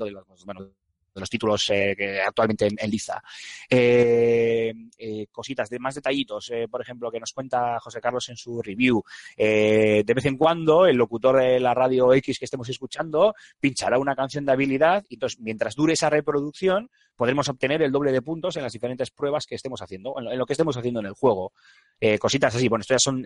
bueno, de los títulos eh, que actualmente en, liza. Eh, eh, cositas de más detallitos, por ejemplo, que nos cuenta José Carlos en su review. De vez en cuando, el locutor de la radio X que estemos escuchando pinchará una canción de habilidad y entonces, mientras dure esa reproducción, podremos obtener el doble de puntos en las diferentes pruebas que estemos haciendo, en lo, en lo que estemos haciendo en el juego. Cositas así, bueno, esto ya son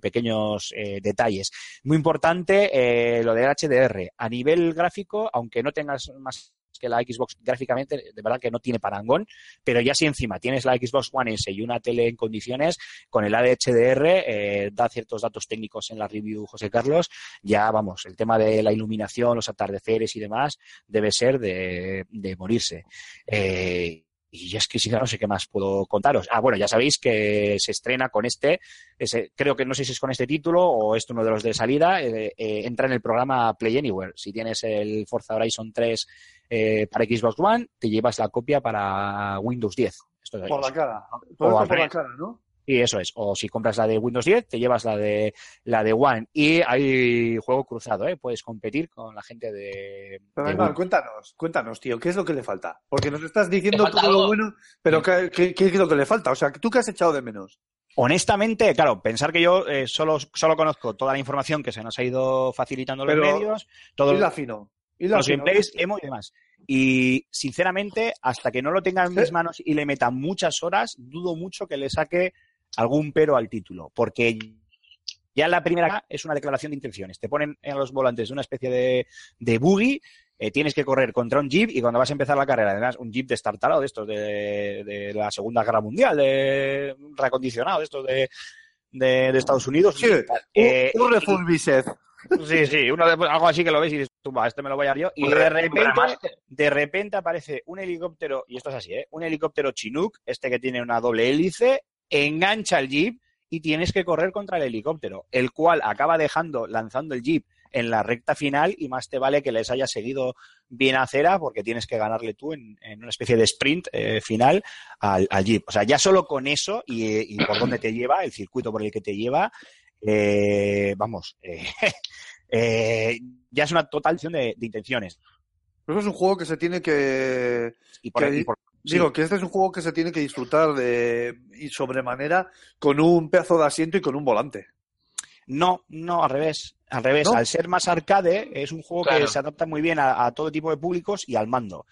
pequeños detalles. Muy importante lo del HDR. A nivel gráfico, aunque no tengas más que la Xbox gráficamente, de verdad que no tiene parangón, pero ya si encima tienes la Xbox One S y una tele en condiciones, con el ADHDR, eh, da ciertos datos técnicos en la review José Carlos, ya vamos, el tema de la iluminación, los atardeceres y demás, debe ser de, de morirse. Eh, y es que si no sé qué más puedo contaros. Ah, bueno, ya sabéis que se estrena con este, creo que no sé si es con este título o es uno de los de salida, eh, eh, entra en el programa Play Anywhere. Si tienes el Forza Horizon 3 eh, para Xbox One, te llevas la copia para Windows 10. Esto es- Por la cara. Todo esto por la cara, ¿no? y eso es. O si compras la de Windows 10, te llevas la de la de One. Y hay juego cruzado, ¿eh? Puedes competir con la gente de. Pero de cuéntanos, cuéntanos, tío, ¿qué es lo que le falta? Porque nos estás diciendo todo lo bueno, pero ¿qué, qué, qué es lo que le falta? O sea, ¿tú qué has echado de menos? Honestamente, claro, pensar que yo eh, solo, solo conozco toda la información que se nos ha ido facilitando los medios, todos Hila fino. Los gameplays, emo y demás. Y sinceramente, hasta que no lo tenga en mis manos y le meta muchas horas, dudo mucho que le saque algún pero al título. Porque ya la primera es una declaración de intenciones. Te ponen en los volantes de una especie de, de buggy, eh, tienes que correr contra un jeep y cuando vas a empezar la carrera, además, un jeep destartalado de estos de, de la Segunda Guerra Mundial, de reacondicionado de estos de, de, Estados Unidos. Sí, Eh, un. Sí, sí, uno de- algo así que lo ves y dices, tú, va, este me lo voy a dar yo. Y de repente, de repente aparece un helicóptero, y esto es así, ¿eh? Un helicóptero Chinook, este que tiene una doble hélice, engancha el jeep y tienes que correr contra el helicóptero, el cual acaba dejando, lanzando el jeep en la recta final y más te vale que les haya seguido bien a cera porque tienes que ganarle tú en, en una especie de sprint eh, final al, al jeep. O sea, ya solo con eso y, y por dónde te lleva, el circuito por el que te lleva, eh, vamos, eh, eh, ya es una total acción de, de intenciones. Pero es un juego que se tiene que... Y por, Que- y por- sí. Digo, que este es un juego que se tiene que disfrutar de y sobremanera con un pedazo de asiento y con un volante. No, no, al revés. Al revés, ¿No? al ser más arcade, es un juego Claro. que se adapta muy bien a, a todo tipo de públicos y al mando.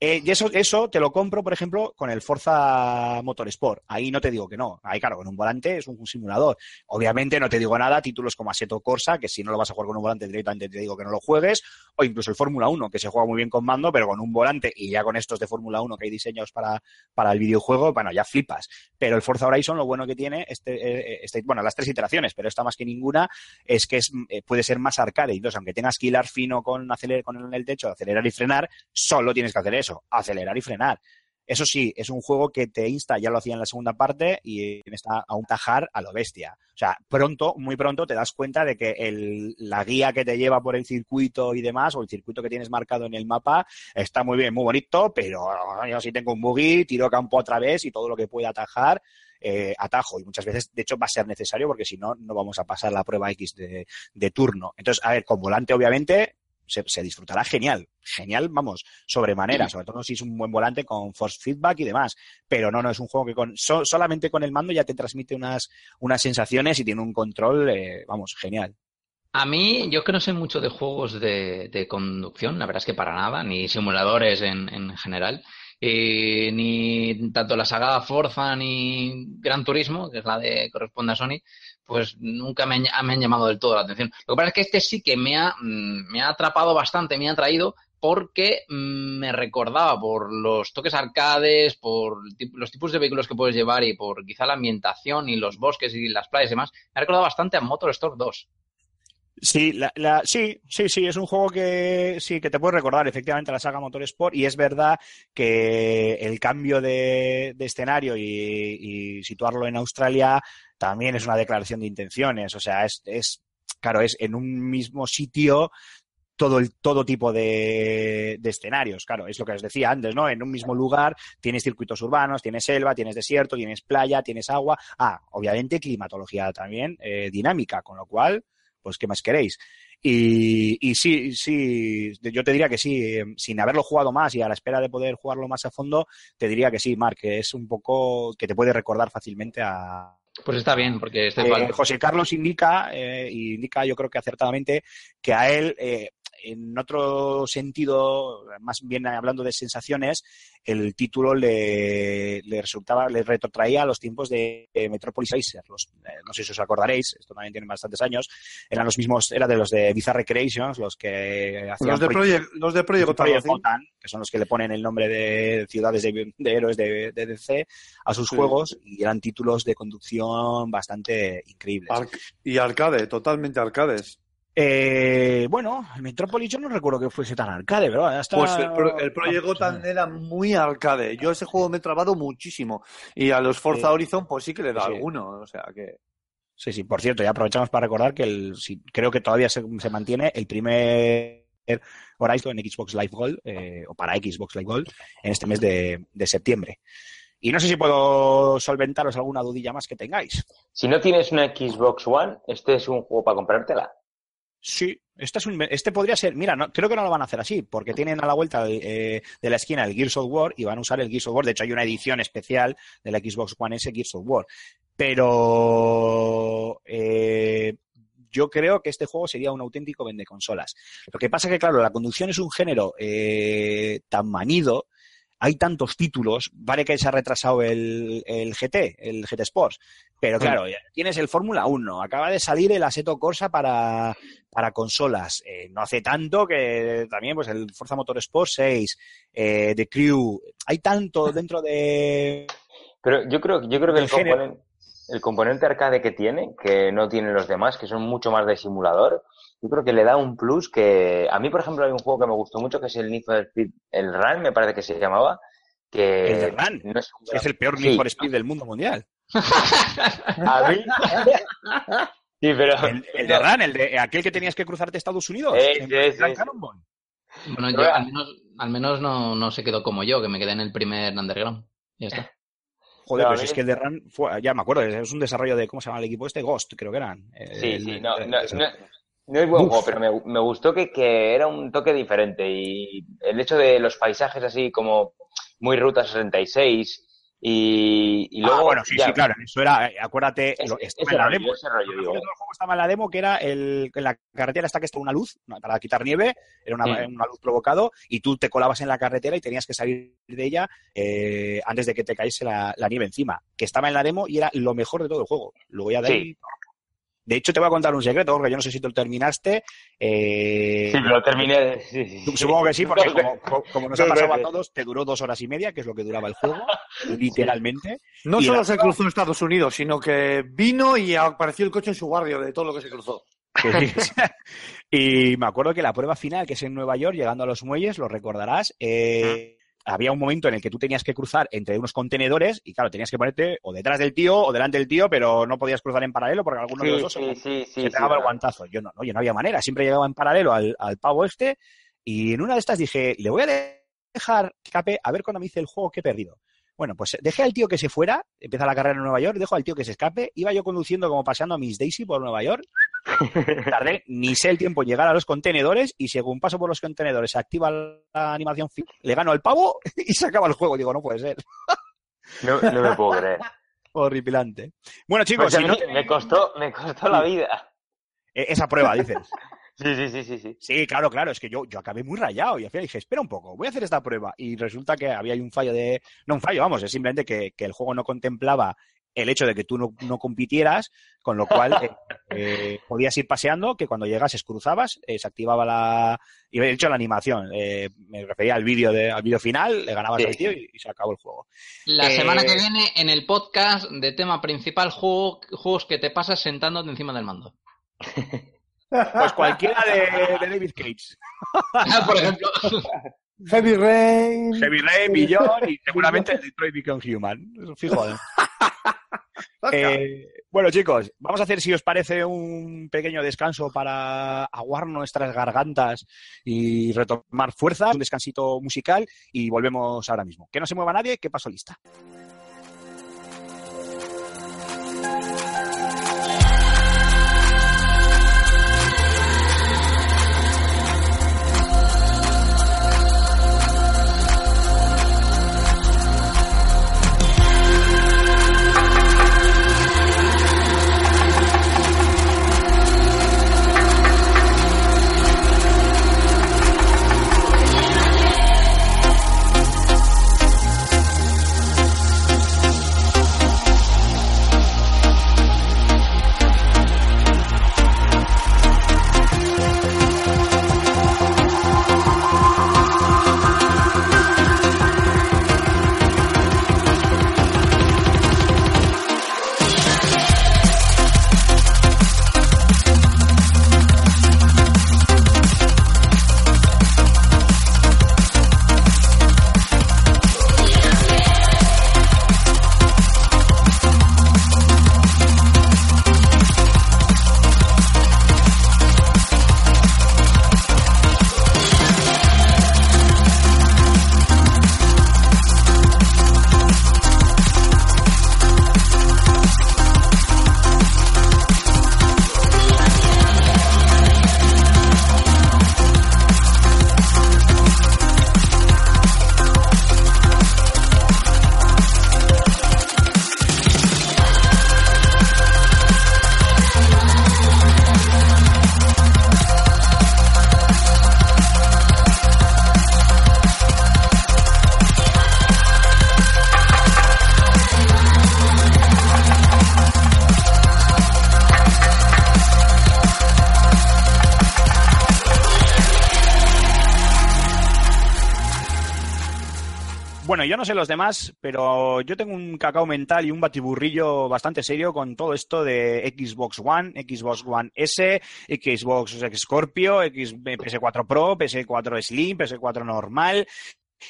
Eh, y eso, eso te lo compro, por ejemplo, con el Forza Motorsport. Ahí no te digo que no. Ahí, claro, con un volante es un, simulador. Obviamente no te digo nada, títulos como Assetto Corsa, que si no lo vas a jugar con un volante directamente te digo que no lo juegues, o incluso el Fórmula 1, que se juega muy bien con mando, pero con un volante y ya con estos de Fórmula 1 que hay diseños para, para el videojuego, bueno, ya flipas. Pero el Forza Horizon, lo bueno que tiene, este, eh, este, bueno, las tres iteraciones, pero esta más que ninguna, es que es, eh, puede ser más arcade. Entonces, aunque tengas que hilar fino con, aceler, con el techo, acelerar y frenar, solo tienes que hacer eso, acelerar y frenar. Eso sí, es un juego que te insta, ya lo hacía en la segunda parte, y en esta a un tajar a lo bestia. O sea, pronto, muy pronto te das cuenta de que el, la guía que te lleva por el circuito y demás, o el circuito que tienes marcado en el mapa, está muy bien, muy bonito, pero yo si tengo un buggy, tiro campo otra vez y todo lo que pueda atajar, eh, atajo. Y muchas veces, de hecho, va a ser necesario porque si no, no vamos a pasar la prueba X de turno. Entonces, a ver, con volante, obviamente, se, se, disfrutará genial. Genial, vamos, sobremanera, sobre todo si es un buen volante con force feedback y demás. Pero no, no es un juego que con so, solamente con el mando ya te transmite unas, unas sensaciones y tiene un control, eh, vamos, genial. A mí, yo que no sé mucho de juegos de, de conducción, la verdad es que para nada, ni simuladores en, en general. Eh, ni tanto la saga Forza ni Gran Turismo, que es la de corresponde a Sony, pues nunca me han, me han, llamado del todo la atención. Lo que pasa es que este sí que me ha, me ha atrapado bastante, me ha atraído porque me recordaba por los toques arcades, por los tipos de vehículos que puedes llevar y por quizá la ambientación y los bosques y las playas y demás, me ha recordado bastante a Motorstorm 2. Sí, la, la, sí, sí, sí, es un juego que sí que te puede recordar efectivamente la saga Motorsport y es verdad que el cambio de, de escenario y, y, situarlo en Australia también es una declaración de intenciones, o sea, es, es claro, es en un mismo sitio todo el todo tipo de, de, escenarios, claro, es lo que os decía antes, ¿no? En un mismo lugar tienes circuitos urbanos, tienes selva, tienes desierto, tienes playa, tienes agua, ah, obviamente climatología también eh, dinámica, con lo cual pues ¿qué más queréis? Y, y, sí, sí, yo te diría que sí, sin haberlo jugado más y a la espera de poder jugarlo más a fondo, te diría que sí, Marc, que es un poco que te puede recordar fácilmente a... Pues está bien, porque este eh, José Carlos indica, eh, indica yo creo que acertadamente, que a él eh, en otro sentido, más bien hablando de sensaciones, el título le, le resultaba, le retrotraía a los tiempos de, de Metropolis Racer. Los, eh, no sé si os acordaréis, esto también tiene bastantes años, eran los mismos, era de los de Bizarre Creations, los que hacían los de Project, los de Project, Project Gotham, que son los que le ponen el nombre de ciudades de, de héroes de, de, DC a sus sí. juegos y eran títulos de conducción bastante increíbles. Ar y arcade, totalmente arcades. Eh, bueno, el Metropolis yo no recuerdo que fuese tan arcade, pero hasta... Pues el, pro, el Project Gotham era muy arcade. Yo ese juego me he trabado muchísimo. Y a los Forza. Horizon, pues sí que le da sí. alguno. O sea que. Sí, sí, por cierto, ya aprovechamos para recordar que el, creo que todavía se, se, mantiene el primer Horizon en Xbox Live Gold, eh, o para Xbox Live Gold, en este mes de, de septiembre. Y no sé si puedo solventaros alguna dudilla más que tengáis. Si no tienes una Xbox One, este es un juego para comprártela. Sí, este, es un, este podría ser, mira, no, creo que no lo van a hacer así, porque tienen a la vuelta de, eh, de, la esquina el Gears of War y van a usar el Gears of War. De hecho, hay una edición especial de la Xbox One S Gears of War. Pero eh, yo creo que este juego sería un auténtico vende consolas. Lo que pasa es que, claro, la conducción es un género eh, tan manido hay tantos títulos, vale que se ha retrasado el, el GT, el GT Sports, pero claro, tienes el Fórmula 1, acaba de salir el Assetto Corsa para, para consolas, eh, no hace tanto que también pues el Forza Motorsport 6, eh, The Crew, hay tanto dentro de... Pero yo creo, yo creo que el componente, el componente arcade que tiene, que no tienen los demás, que son mucho más de simulador, yo creo que le da un plus que a mí por ejemplo hay un juego que me gustó mucho que es el Need for Speed el Run me parece que se llamaba que el de Run. no es, es, el peor Need for Speed del mundo mundial a mí sí pero el, el de Run el de aquel que tenías que cruzarte Estados Unidos es, en es, es. bueno yo al menos, al menos no, no se quedó como yo que me quedé en el primer underground ya está Joder, no, pues es que el de Run fue, ya me acuerdo, es un desarrollo de, ¿cómo se llama el equipo este? Ghost, creo que eran. Sí, el, sí, no, no, no, no es buen Uf. juego, pero me, me gustó que, que, era un toque diferente y el hecho de los paisajes así como muy Ruta 66 Y, y Ah, luego. bueno, sí, ya- sí, claro. Eso era, eh, acuérdate, lo- estaba en la rollo, demo. ese rollo, Lo digo. mejor del juego estaba en la demo, que era el, en la carretera esta que está una luz para quitar nieve, era una, Mm. una luz provocado, y tú te colabas en la carretera y tenías que salir de ella eh, antes de que te cayese la, la nieve encima, que estaba en la demo y era lo mejor de todo el juego. Luego ya de Sí. ahí... De hecho, te voy a contar un secreto, porque yo no sé si tú lo terminaste. eh, Sí, pero lo terminé. sí, sí. Supongo que sí, porque como, co- como nos ha pasado a todos, te duró dos horas y media, que es lo que duraba el juego, literalmente. No Y solo la- se cruzó en Estados Unidos, sino que vino y apareció el coche en su barrio de todo lo que se cruzó. Y me acuerdo que la prueba final, que es en Nueva York, llegando a los muelles, lo recordarás, eh, había un momento en el que tú tenías que cruzar entre unos contenedores y claro, tenías que ponerte o detrás del tío o delante del tío, pero no podías cruzar en paralelo porque alguno de los Sí, dos sí, sí, sí, se sí, pegaba el guantazo. Yo no, oye, no había manera, siempre llegaba en paralelo al, al pavo este y en una de estas dije, le voy a dejar escape a ver cuando me hice el juego que he perdido. Bueno, pues dejé al tío que se fuera, empieza la carrera en Nueva York, dejo al tío que se escape, iba yo conduciendo como paseando a Miss Daisy por Nueva York, tardé ni sé el tiempo en llegar a los contenedores y según paso por los contenedores se activa la animación, le gano al pavo y se acaba el juego. Digo, no puede ser. No, no me puedo creer. Horripilante. Bueno, chicos, Pues si no me costó, me costó la vida. eh, esa prueba, dices. Sí, sí, sí, sí, sí. Sí, claro, claro, es que yo, yo acabé muy rayado y al final dije, espera un poco, voy a hacer esta prueba. Y resulta que había ahí un fallo de. No un fallo, vamos, es simplemente que, que el juego no contemplaba el hecho de que tú no, no compitieras, con lo cual eh, eh, podías ir paseando, que cuando llegases cruzabas, eh, se activaba la. Y de hecho la animación, eh, me refería al vídeo de- al vídeo final, le ganabas Sí. al tío y, y se acabó el juego. La Eh, semana que viene, en el podcast de tema principal, juego- juegos que te pasas sentándote encima del mando. Pues cualquiera de, de David Cage. Por ejemplo. Heavy Rain. Heavy Rain, Billón y seguramente el Detroit Become Human. Fijo. ¿eh? Bueno, chicos, vamos a hacer, si os parece, un pequeño descanso para aguar nuestras gargantas y retomar fuerzas, un descansito musical y volvemos ahora mismo. Que no se mueva nadie, que paso lista. No sé los demás, pero yo tengo un cacao mental y un batiburrillo bastante serio con todo esto de Xbox One, Xbox One S, Xbox Scorpio, X, PS4 Pro, PS4 Slim, PS4 normal.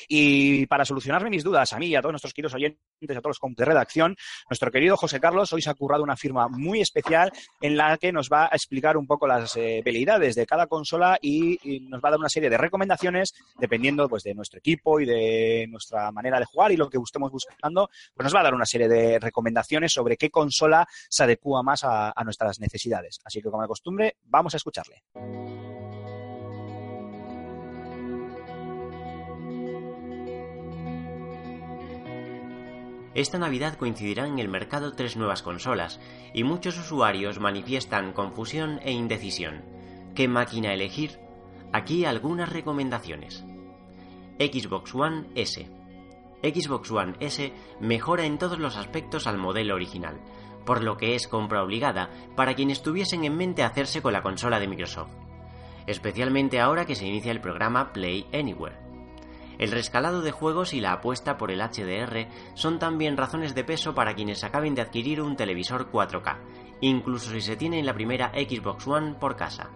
Y para solucionarme mis dudas a mí y a todos nuestros queridos oyentes, a todos los de redacción, nuestro querido José Carlos hoy se ha currado una firma muy especial en la que nos va a explicar un poco las eh, veleidades de cada consola y, nos va a dar una serie de recomendaciones dependiendo pues, de nuestro equipo y de nuestra manera de jugar y lo que estemos buscando, pues nos va a dar una serie de recomendaciones sobre qué consola se adecua más a nuestras necesidades. Así que, como de costumbre, vamos a escucharle. Esta Navidad coincidirán en el mercado tres nuevas consolas, y muchos usuarios manifiestan confusión e indecisión. ¿Qué máquina elegir? Aquí algunas recomendaciones. Xbox One S. Xbox One S mejora en todos los aspectos al modelo original, por lo que es compra obligada para quienes tuviesen en mente hacerse con la consola de Microsoft, especialmente ahora que se inicia el programa Play Anywhere. El rescalado de juegos y la apuesta por el HDR son también razones de peso para quienes acaben de adquirir un televisor 4K, incluso si se tiene la primera Xbox One por casa.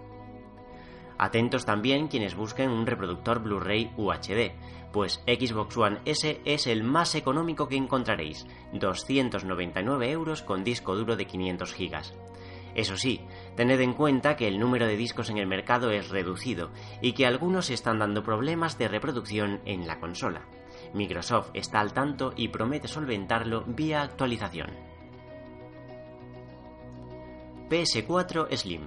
Atentos también quienes busquen un reproductor Blu-ray UHD, pues Xbox One S es el más económico que encontraréis, 299 euros con disco duro de 500 gigas. Eso sí, tened en cuenta que el número de discos en el mercado es reducido y que algunos están dando problemas de reproducción en la consola. Microsoft está al tanto y promete solventarlo vía actualización. PS4 Slim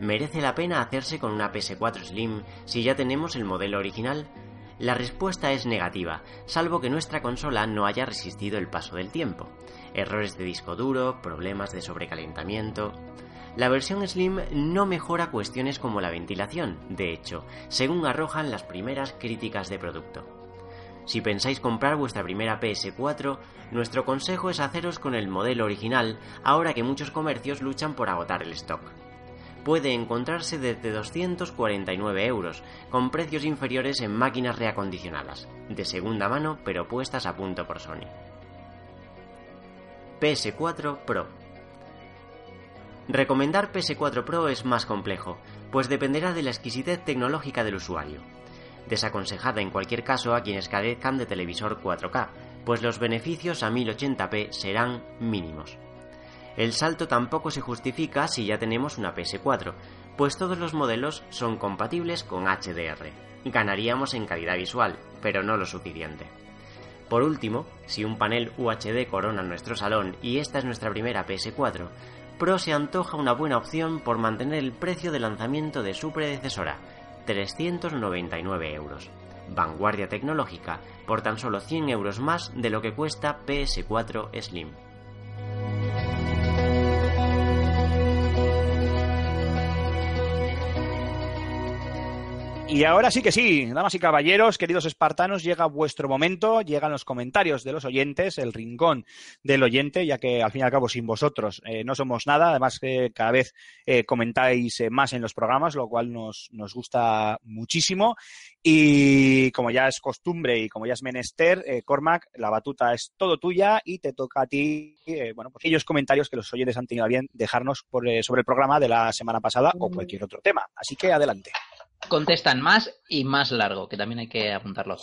¿Merece la pena hacerse con una PS4 Slim si ya tenemos el modelo original? La respuesta es negativa, salvo que nuestra consola no haya resistido el paso del tiempo. Errores de disco duro, problemas de sobrecalentamiento. La versión Slim no mejora cuestiones como la ventilación, de hecho, según arrojan las primeras críticas de producto. Si pensáis comprar vuestra primera PS4, nuestro consejo es haceros con el modelo original, ahora que muchos comercios luchan por agotar el stock puede encontrarse desde 249 euros, con precios inferiores en máquinas reacondicionadas, de segunda mano pero puestas a punto por Sony. PS4 Pro Recomendar PS4 Pro es más complejo, pues dependerá de la exquisitez tecnológica del usuario. Desaconsejada en cualquier caso a quienes carezcan de televisor 4K, pues los beneficios a 1080p serán mínimos. El salto tampoco se justifica si ya tenemos una PS4, pues todos los modelos son compatibles con HDR. Ganaríamos en calidad visual, pero no lo suficiente. Por último, si un panel UHD corona nuestro salón y esta es nuestra primera PS4, Pro se antoja una buena opción por mantener el precio de lanzamiento de su predecesora, 399 euros. Vanguardia tecnológica por tan solo 100 euros más de lo que cuesta PS4 Slim. Y ahora sí que sí, damas y caballeros, queridos espartanos, llega vuestro momento, llegan los comentarios de los oyentes, el rincón del oyente, ya que al fin y al cabo sin vosotros eh, no somos nada, además que cada vez eh, comentáis eh, más en los programas, lo cual nos, nos gusta muchísimo. Y como ya es costumbre y como ya es menester, eh, Cormac, la batuta es todo tuya y te toca a ti, eh, bueno, pues aquellos comentarios que los oyentes han tenido a bien dejarnos por, eh, sobre el programa de la semana pasada o cualquier otro tema. Así que adelante. Contestan más y más largo, que también hay que apuntarlo.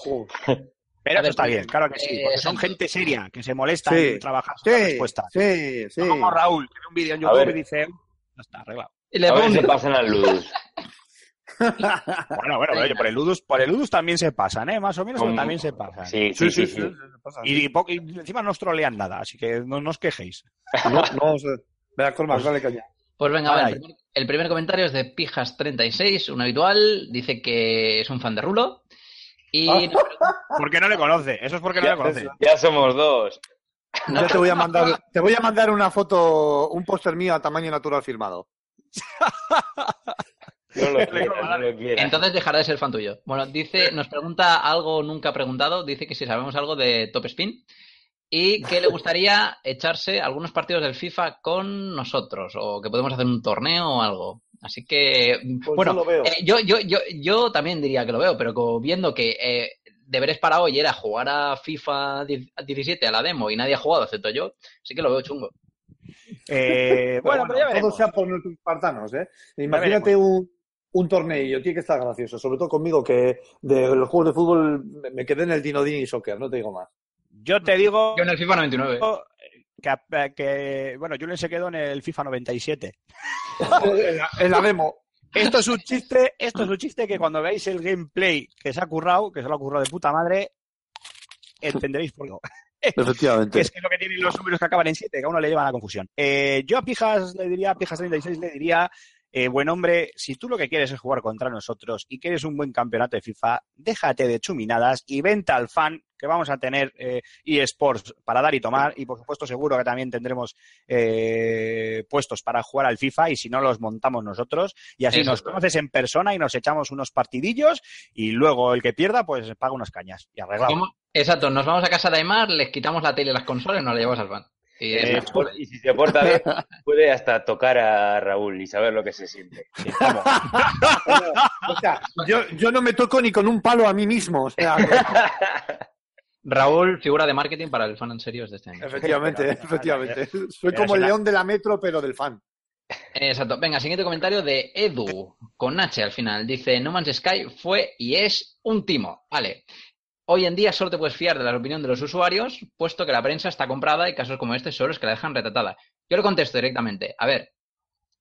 Pero A ver, eso está bien, claro que sí, eh, porque son gente seria, que se molesta Sí, en trabajar Sí, respuestas. sí, sí. No como Raúl, que ve un vídeo en A YouTube y dice, ya está, arreglado. Y le A ver si pasan al Ludus. Bueno, bueno, oye, por el Ludus, por el Ludus también se pasan, ¿eh? Más o menos, pero también se pasan. Sí, sí, sí, sí. Y, encima no os trolean nada, así que no, no os quejéis. No, no sé. Venga, Cormac, dale caña. Pues venga, Ay. El, primer, comentario es de Pijas36, un habitual, dice que es un fan de Rulo. Y Ah. Porque no le conoce, eso es porque no le conoce. Ya somos dos. Ya te voy a mandar, te voy a mandar una foto, un póster mío a tamaño natural firmado. No lo quieras, no lo quieras. entonces dejará de ser fan tuyo. Bueno, dice, nos pregunta algo nunca preguntado, dice que si sabemos algo de Top Spin y que le gustaría echarse algunos partidos del FIFA con nosotros o que podemos hacer un torneo o algo. Así que, Pues bueno, yo lo veo. eh, yo, yo, yo, yo también diría que lo veo, pero como viendo que eh, deberes para hoy era jugar a FIFA 17 a la demo y nadie ha jugado, excepto yo, sí que lo veo chungo. Eh, bueno, pero ya todo sea por nuestros espartanos, ¿eh? Imagínate un, un torneo, tiene que estar gracioso, sobre todo conmigo que de los juegos de fútbol me- quedé en el Dinodín y Soccer, no te digo más. Yo te digo Yo en el FIFA 99. que, que, bueno, Julen se quedó en el FIFA 97. en, la, en la demo. Esto es un chiste, esto es un chiste que cuando veáis el gameplay que se ha currado, que se lo ha currado de puta madre, entenderéis por qué. Que Efectivamente. es que lo que tienen los números que acaban en 7, que a uno le llevan a la confusión. Eh, yo a Pijas le diría, a Pijas 36 le diría eh, buen hombre, si tú lo que quieres es jugar contra nosotros y quieres un buen campeonato de FIFA, déjate de chuminadas y vente al fan, que vamos a tener eh, eSports para dar y tomar y por supuesto seguro que también tendremos eh, puestos para jugar al FIFA y si no los montamos nosotros y así Eso nos es. conoces en persona y nos echamos unos partidillos y luego el que pierda pues paga unas cañas y arreglado. ¿Cómo? Exacto, nos vamos a casa de Aymar, les quitamos la tele y las consolas y nos la llevamos al fan. Y Eh, es- Y si se porta bien, puede hasta tocar a Raúl y saber lo que se siente. O sea, yo, yo no me toco ni con un palo a mí mismo. O sea, Raúl, figura de marketing para el fan en serio de este año. efectivamente, efectivamente. Soy como el león de la metro, pero del fan. Exacto. Venga, siguiente comentario de Edu, con H al final. Dice, No Man's Sky fue y es un timo. Vale. Hoy en día solo te puedes fiar de la opinión de los usuarios, puesto que la prensa está comprada y casos como este son los que la dejan retratada. Yo le contesto directamente. A ver,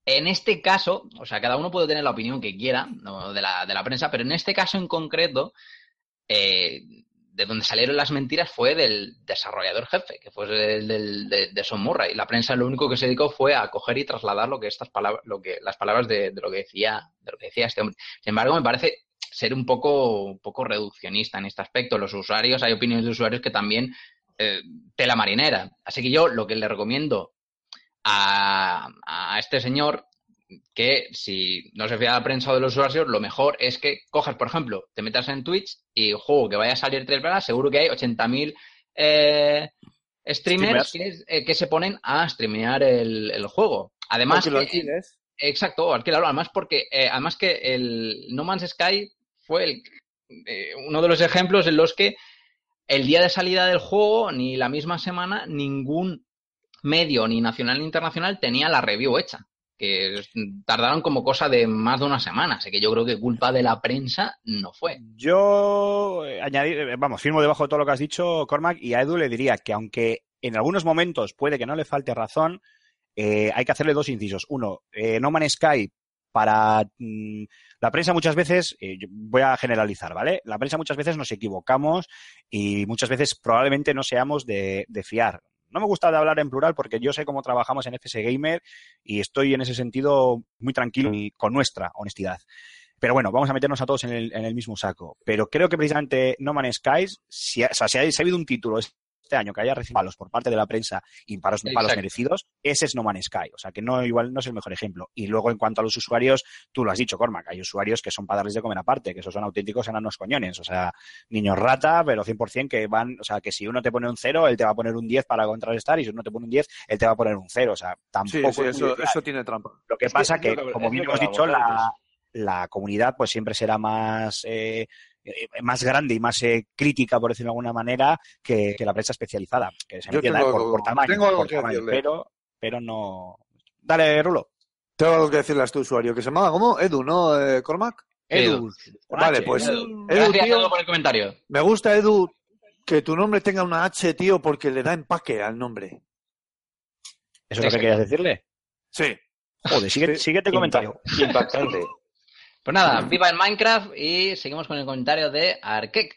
en este caso, o sea, cada uno puede tener la opinión que quiera de, la, de la prensa, pero en este caso en concreto, eh, de donde salieron las mentiras fue del desarrollador jefe, que fue el de, de Son Murray. La prensa lo único que se dedicó fue a coger y trasladar lo que estas palabras, lo que, las palabras de, de lo que decía, de lo que decía este hombre. Sin embargo, me parece ser un poco, un poco reduccionista en este aspecto. Los usuarios, hay opiniones de usuarios que también eh, tela marinera. Así que yo lo que le recomiendo a, a este señor que si no se fía de la prensa o de los usuarios, lo mejor es que cojas, por ejemplo, te metas en Twitch y juego que vaya a salir tres velas, seguro que hay 80.000 eh, streamers que, eh, que se ponen a streamear el, el juego. Además, que-. Exacto, alquilarlo. Además, porque eh, además que el No Man's Sky fue el, eh, uno de los ejemplos en los que el día de salida del juego, ni la misma semana, ningún medio, ni nacional ni internacional, tenía la review hecha. Que tardaron como cosa de más de una semana. Así que yo creo que culpa de la prensa no fue. Yo eh, añadir, eh, vamos, firmo debajo de todo lo que has dicho, Cormac, y a Edu le diría que aunque en algunos momentos puede que no le falte razón, eh, hay que hacerle dos incisos. Uno, eh, No Man's Sky para mm, la prensa muchas veces, eh, voy a generalizar, ¿vale? La prensa muchas veces nos equivocamos y muchas veces probablemente no seamos de, fiar. No me gusta de hablar en plural porque yo sé cómo trabajamos en FS Gamer y estoy en ese sentido muy tranquilo y con nuestra honestidad. Pero bueno, vamos a meternos a todos en el, en el mismo saco. Pero creo que precisamente No Man's Skies, si, o sea, si ha, habido un título año que haya recibido palos por parte de la prensa y palos, merecidos, ese es No Man's Sky. O sea, que no igual no es el mejor ejemplo. Y luego, en cuanto a los usuarios, tú lo has dicho, Cormac, hay usuarios que son para darles de comer aparte, que esos son auténticos enanos coñones. O sea, niños rata, pero 100% que van, o sea, que si uno te pone un 0, él te va a poner un 10 para contrarrestar y si uno te pone un 10, él te va a poner un 0. O sea, tampoco sí, es eso, eso tiene trampa. Lo que Es pasa es que, que- como bien hemos dicho, la, antes. la comunidad pues siempre será más eh, más grande y más eh, crítica, por decirlo de alguna manera, que, que la prensa especializada. Que se Yo entienda, tengo eh, por, algo- por tamaño, tengo algo por que tamaño, pero, pero no. Dale, Rulo. Tengo algo que decirle a este usuario, que se llama ¿cómo? Edu, ¿no, eh, Cormac? Edu. Vale, H. pues Edu. Tío, por el comentario. me gusta, Edu, que tu nombre tenga una H, tío, porque le da empaque al nombre. ¿Eso es lo que querías decirle? Sí. Joder, sigue, Sí. síguete comentario. Impactante. Pues nada, viva el Minecraft y seguimos con el comentario de Arkek.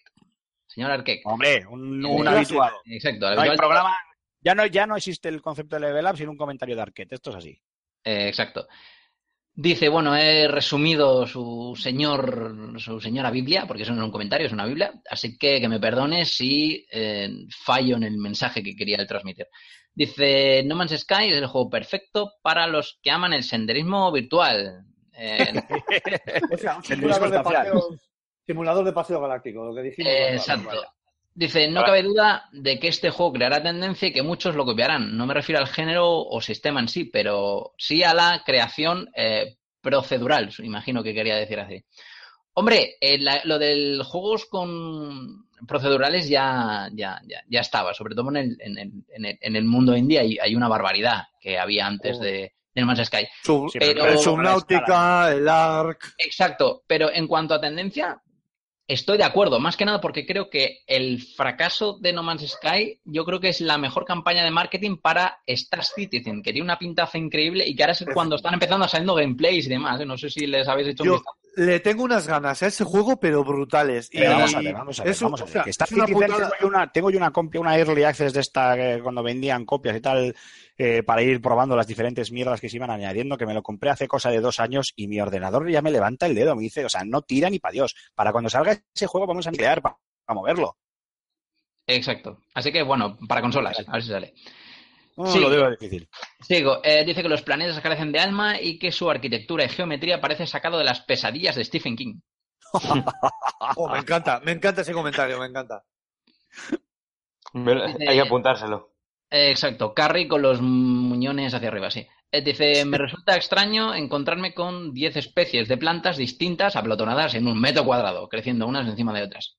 Señor Arkek. Hombre, un, un habitual. Exacto, No hay programa. Ya no, ya no existe el concepto de level up sin un comentario de Arquette. Esto es así. Eh, exacto. Dice, bueno, he resumido su señor, su señora Biblia, porque eso no es un comentario, es una Biblia, así que que me perdone si eh, fallo en el mensaje que quería transmitir. Dice, No Man's Sky es el juego perfecto para los que aman el senderismo virtual. Eh, O sea, un simulador de, paseo, simulador de paseo galáctico, lo que dijimos. Eh, exacto. vale. Dice, no cabe duda de que este juego creará tendencia y que muchos lo copiarán. No me refiero al género o sistema en sí, pero sí a la creación eh, procedural, imagino que quería decir así. Hombre, eh, la- lo del juegos con procedurales ya, ya, ya, ya estaba, sobre todo en el, en el, en el, en el mundo indie hay, hay una barbaridad que había antes Oh. de, de No Man's Sky. Sub- Sí, pero- el Subnautica, el Ark. Exacto, pero en cuanto a tendencia, estoy de acuerdo, más que nada porque creo que el fracaso de No Man's Sky, yo creo que es la mejor campaña de marketing para Star Citizen, que tiene una pintaza increíble y que ahora es cuando están empezando a saliendo gameplays y demás. ¿eh? No sé si les habéis hecho un vistazo. Le tengo unas ganas a ese juego, pero brutales. Y Pero vamos a ver, vamos a ver, vamos a o ver. sea, está es una putada. tengo yo una, tengo yo una copia, una early access de esta que cuando vendían copias y tal, eh, para ir probando las diferentes mierdas que se iban añadiendo, que me lo compré hace cosa de dos años y mi ordenador ya me levanta el dedo, me dice, o sea, no tira ni para Dios. Para cuando salga ese juego vamos a crear para, moverlo. Exacto. Así que bueno, para consolas, a ver si sale. No, Sí. Lo veo difícil. Sigo. Eh, dice que los planetas carecen de alma y que su arquitectura y geometría parece sacado de las pesadillas de Stephen King. Oh, me encanta, me encanta ese comentario, me encanta. Hay que apuntárselo. Eh, exacto. Carrie con los muñones hacia arriba, sí. Eh, dice, me resulta extraño encontrarme con 10 especies de plantas distintas aplotonadas en un metro cuadrado, creciendo unas encima de otras.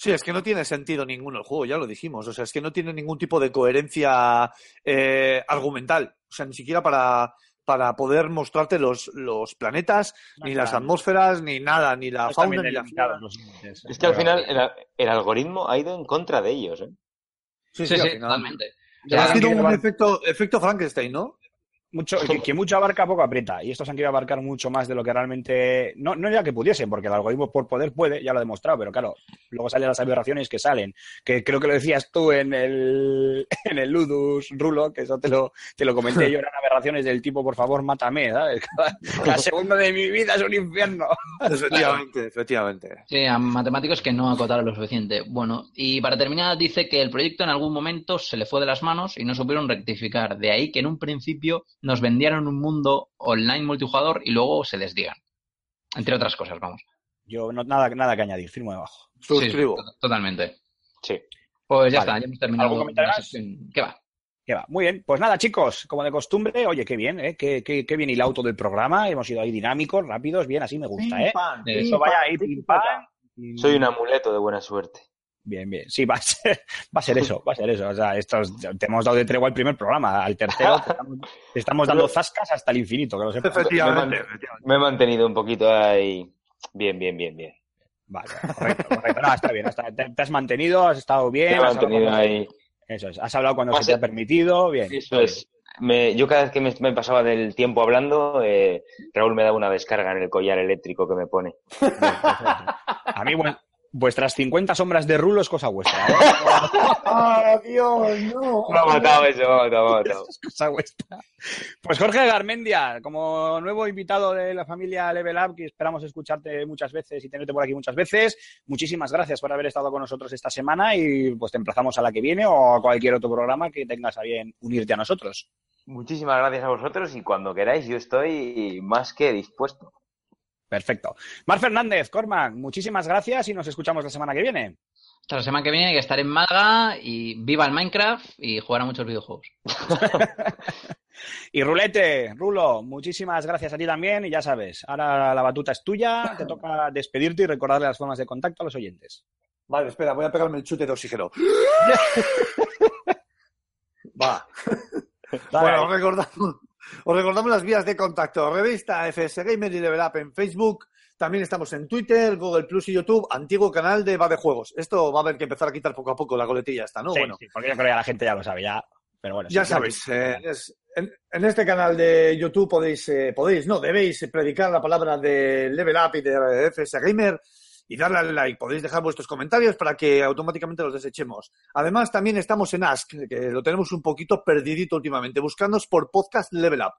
Sí, es que no tiene sentido ninguno el juego, ya lo dijimos. O sea, es que no tiene ningún tipo de coherencia eh, argumental. O sea, ni siquiera para, para poder mostrarte los, los planetas, ni las atmósferas, ni nada, ni la fauna, ni la flora. Es que al final el, el algoritmo ha ido en contra de ellos, ¿eh? Sí, Sí, sí, sí, totalmente. Ha sido un efecto, efecto Frankenstein, ¿no? Mucho, que, que mucho abarca, poco aprieta. Y estos han querido abarcar mucho más de lo que realmente. No, no ya que pudiesen, porque el algoritmo por poder puede, ya lo ha demostrado, pero claro, luego salen las aberraciones que salen. Que creo que lo decías tú en el, en el Ludus Rulo, que eso te lo, te lo comenté yo, eran aberraciones del tipo, por favor, mátame, ¿sabes? Cada, cada segundo de mi vida es un infierno. Efectivamente, efectivamente. Sí, a matemáticos que no acotaron lo suficiente. Bueno, y para terminar, dice que el proyecto en algún momento se le fue de las manos y no supieron rectificar. De ahí que en un principio nos vendieron un mundo online multijugador y luego se desdigan. Entre otras cosas, vamos. Yo no, nada, nada que añadir, firmo debajo. Suscribo. Sí, totalmente. Sí. Pues ya Vale. está, ya hemos terminado. Sección. ¿Qué va? Que va. Muy bien, pues nada, chicos, como de costumbre, oye, qué bien, ¿eh? Qué, qué, qué bien hilado todo el programa. Hemos ido ahí dinámicos, rápidos, bien, así me gusta, ¿eh? Pim, pam, Eso pim, Eso vaya ahí, pim, pam. Soy un amuleto de buena suerte. Bien, bien. Sí, va a ser, va a ser eso, va a ser eso. O sea, estos, te hemos dado de tregua al primer programa, al tercero te estamos, te estamos dando zascas hasta el infinito, que lo sepas. Efectivamente, Me- efectivamente. Me he mantenido un poquito ahí. Bien, bien, bien, bien. Vale, correcto, correcto. No, está bien, está- te, te has mantenido, has estado bien. Me he has hablado mantenido cuando- ahí. Eso es, has hablado cuando se te ha permitido, bien. Eso es. Me- yo cada vez que me, me pasaba del tiempo hablando, eh, Raúl me daba una descarga en el collar eléctrico que me pone. A mí, bueno, vuestras 50 sombras de rulo es cosa vuestra, ¿eh? ¡Ah, Dios, no! Me ha matado eso, me ha matado, me ha matado. Es cosa vuestra. Pues Jorge Garmendia, como nuevo invitado de la familia Level Up, que esperamos escucharte muchas veces y tenerte por aquí muchas veces, muchísimas gracias por haber estado con nosotros esta semana y pues te emplazamos a la que viene o a cualquier otro programa que tengas a bien unirte a nosotros. Muchísimas gracias a vosotros y cuando queráis yo estoy más que dispuesto. Perfecto. Mar Fernández, Cormac, muchísimas gracias y nos escuchamos la semana que viene. Hasta la semana que viene que estaré en Málaga y viva el Minecraft y jugar a muchos videojuegos. Y Rulete, Rulo, muchísimas gracias a ti también y ya sabes, ahora la batuta es tuya, te toca despedirte y recordarle las formas de contacto a los oyentes. Vale, espera, voy a pegarme el chute de oxígeno. Va. Bueno, os recordamos, os recordamos las vías de contacto. Revista FS Gamer y Level Up en Facebook. También estamos en Twitter, Google Plus y YouTube. Antiguo canal de Va de Juegos. Esto va a haber que empezar a quitar poco a poco la coletilla esta, ¿no? Sí, bueno, sí, porque yo creo que la gente ya lo sabe, ya. Pero bueno, ya sabéis, eh, es- en, en este canal de YouTube podéis, eh, podéis, no, debéis predicar la palabra de Level Up y de FS Gamer y darle al like. Podéis dejar vuestros comentarios para que automáticamente los desechemos. Además, también estamos en Ask, que lo tenemos un poquito perdidito últimamente. Buscadnos por Podcast Level Up.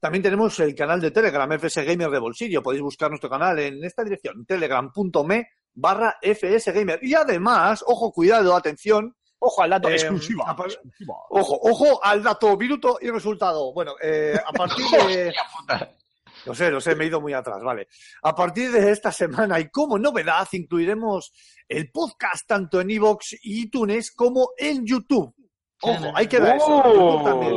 También tenemos el canal de Telegram, FS Gamer de Bolsillo. Podéis buscar nuestro canal en esta dirección, telegram.me barra FS Gamer. Y además, ojo, cuidado, atención, Ojo al dato Eh, exclusiva. exclusiva. Ojo, ojo al dato, minuto y resultado. Bueno, eh, a partir de. Lo sé, lo sé, me he ido muy atrás, vale. A partir de esta semana y como novedad, incluiremos el podcast tanto en iVoox y iTunes como en YouTube. Ojo, hay que ver eso. YouTube también.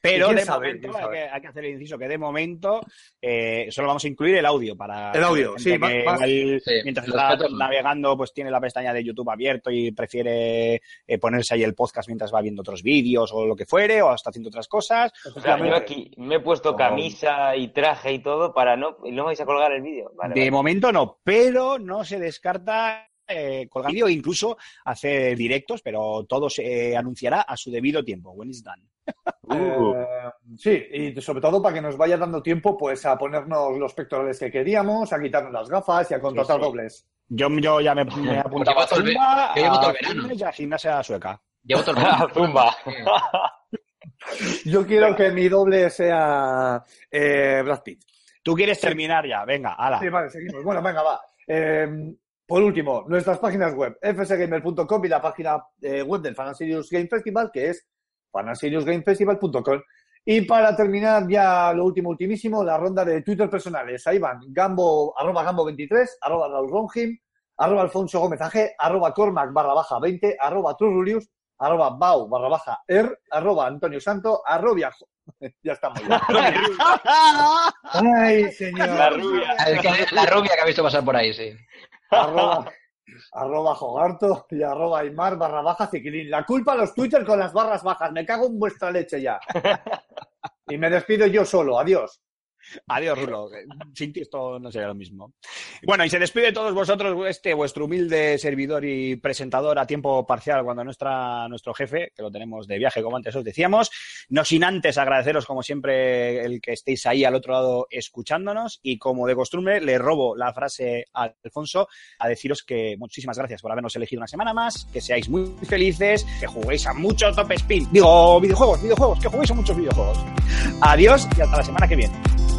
Pero ¿Quién de sabe? momento ¿Quién hay que, hay que hacer el inciso que de momento eh, solo vamos a incluir el audio para El audio, sí, que más- más- igual Sí, mientras está navegando pues tiene la pestaña de YouTube abierto y prefiere eh, ponerse ahí el podcast mientras va viendo otros vídeos o lo que fuere o está haciendo otras cosas. O sea, yo aquí me he puesto camisa y traje y todo para no... ¿Y no vais a colgar el vídeo? Vale, de vale. momento no, pero no se descarta eh, colgar vídeo e incluso hacer directos, pero todo se anunciará a su debido tiempo. When it's done. Eh, sí, y sobre todo para que nos vaya dando tiempo pues a ponernos los pectorales que queríamos, a quitarnos las gafas y a contratar Sí, sí. dobles. Yo, yo ya me, me apuntaba a llevo todo el ve- Zumba, yo llevo todo a el y a gimnasia sueca. Llevo todo el verano. Zumba. Yo quiero que mi doble sea eh, Brad Pitt. Tú quieres terminar ya, venga, ala. Sí, vale, seguimos. Bueno, venga, va. Eh, por último, nuestras páginas web, fsgamer.com y la página eh, web del Fan Serious Game Festival, que es fanseriousgamefestival.com. Y para terminar ya lo último, ultimísimo, la ronda de Twitter personales. Ahí van, Gambo, arroba Gambo23, arroba Raúl Ronjim, arroba Alfonso Gómez AG, arroba Cormac barra baja 20, arroba Trurulius, arroba Bau barra baja Er, arroba Antonio Santo, arroba... ya estamos ya. Ay, señor. Rubia. La rubia que ha visto pasar por ahí, sí. Arroba, arroba Jogarto y arroba Aymar barra baja Ciquilín. La culpa a los Twitter con las barras bajas. Me cago en vuestra leche ya. Y me despido yo solo. Adiós. Adiós, Rulo. Sin ti esto no sería lo mismo. Bueno, y se despide de todos vosotros este vuestro humilde servidor y presentador a tiempo parcial cuando nuestra, nuestro jefe, que lo tenemos de viaje, como antes os decíamos, no sin antes agradeceros, como siempre, el que estéis ahí al otro lado escuchándonos y como de costumbre le robo la frase a Alfonso a deciros que muchísimas gracias por habernos elegido una semana más, que seáis muy felices, que juguéis a muchos top spin, digo videojuegos, videojuegos, que juguéis a muchos videojuegos. Adiós y hasta la semana que viene.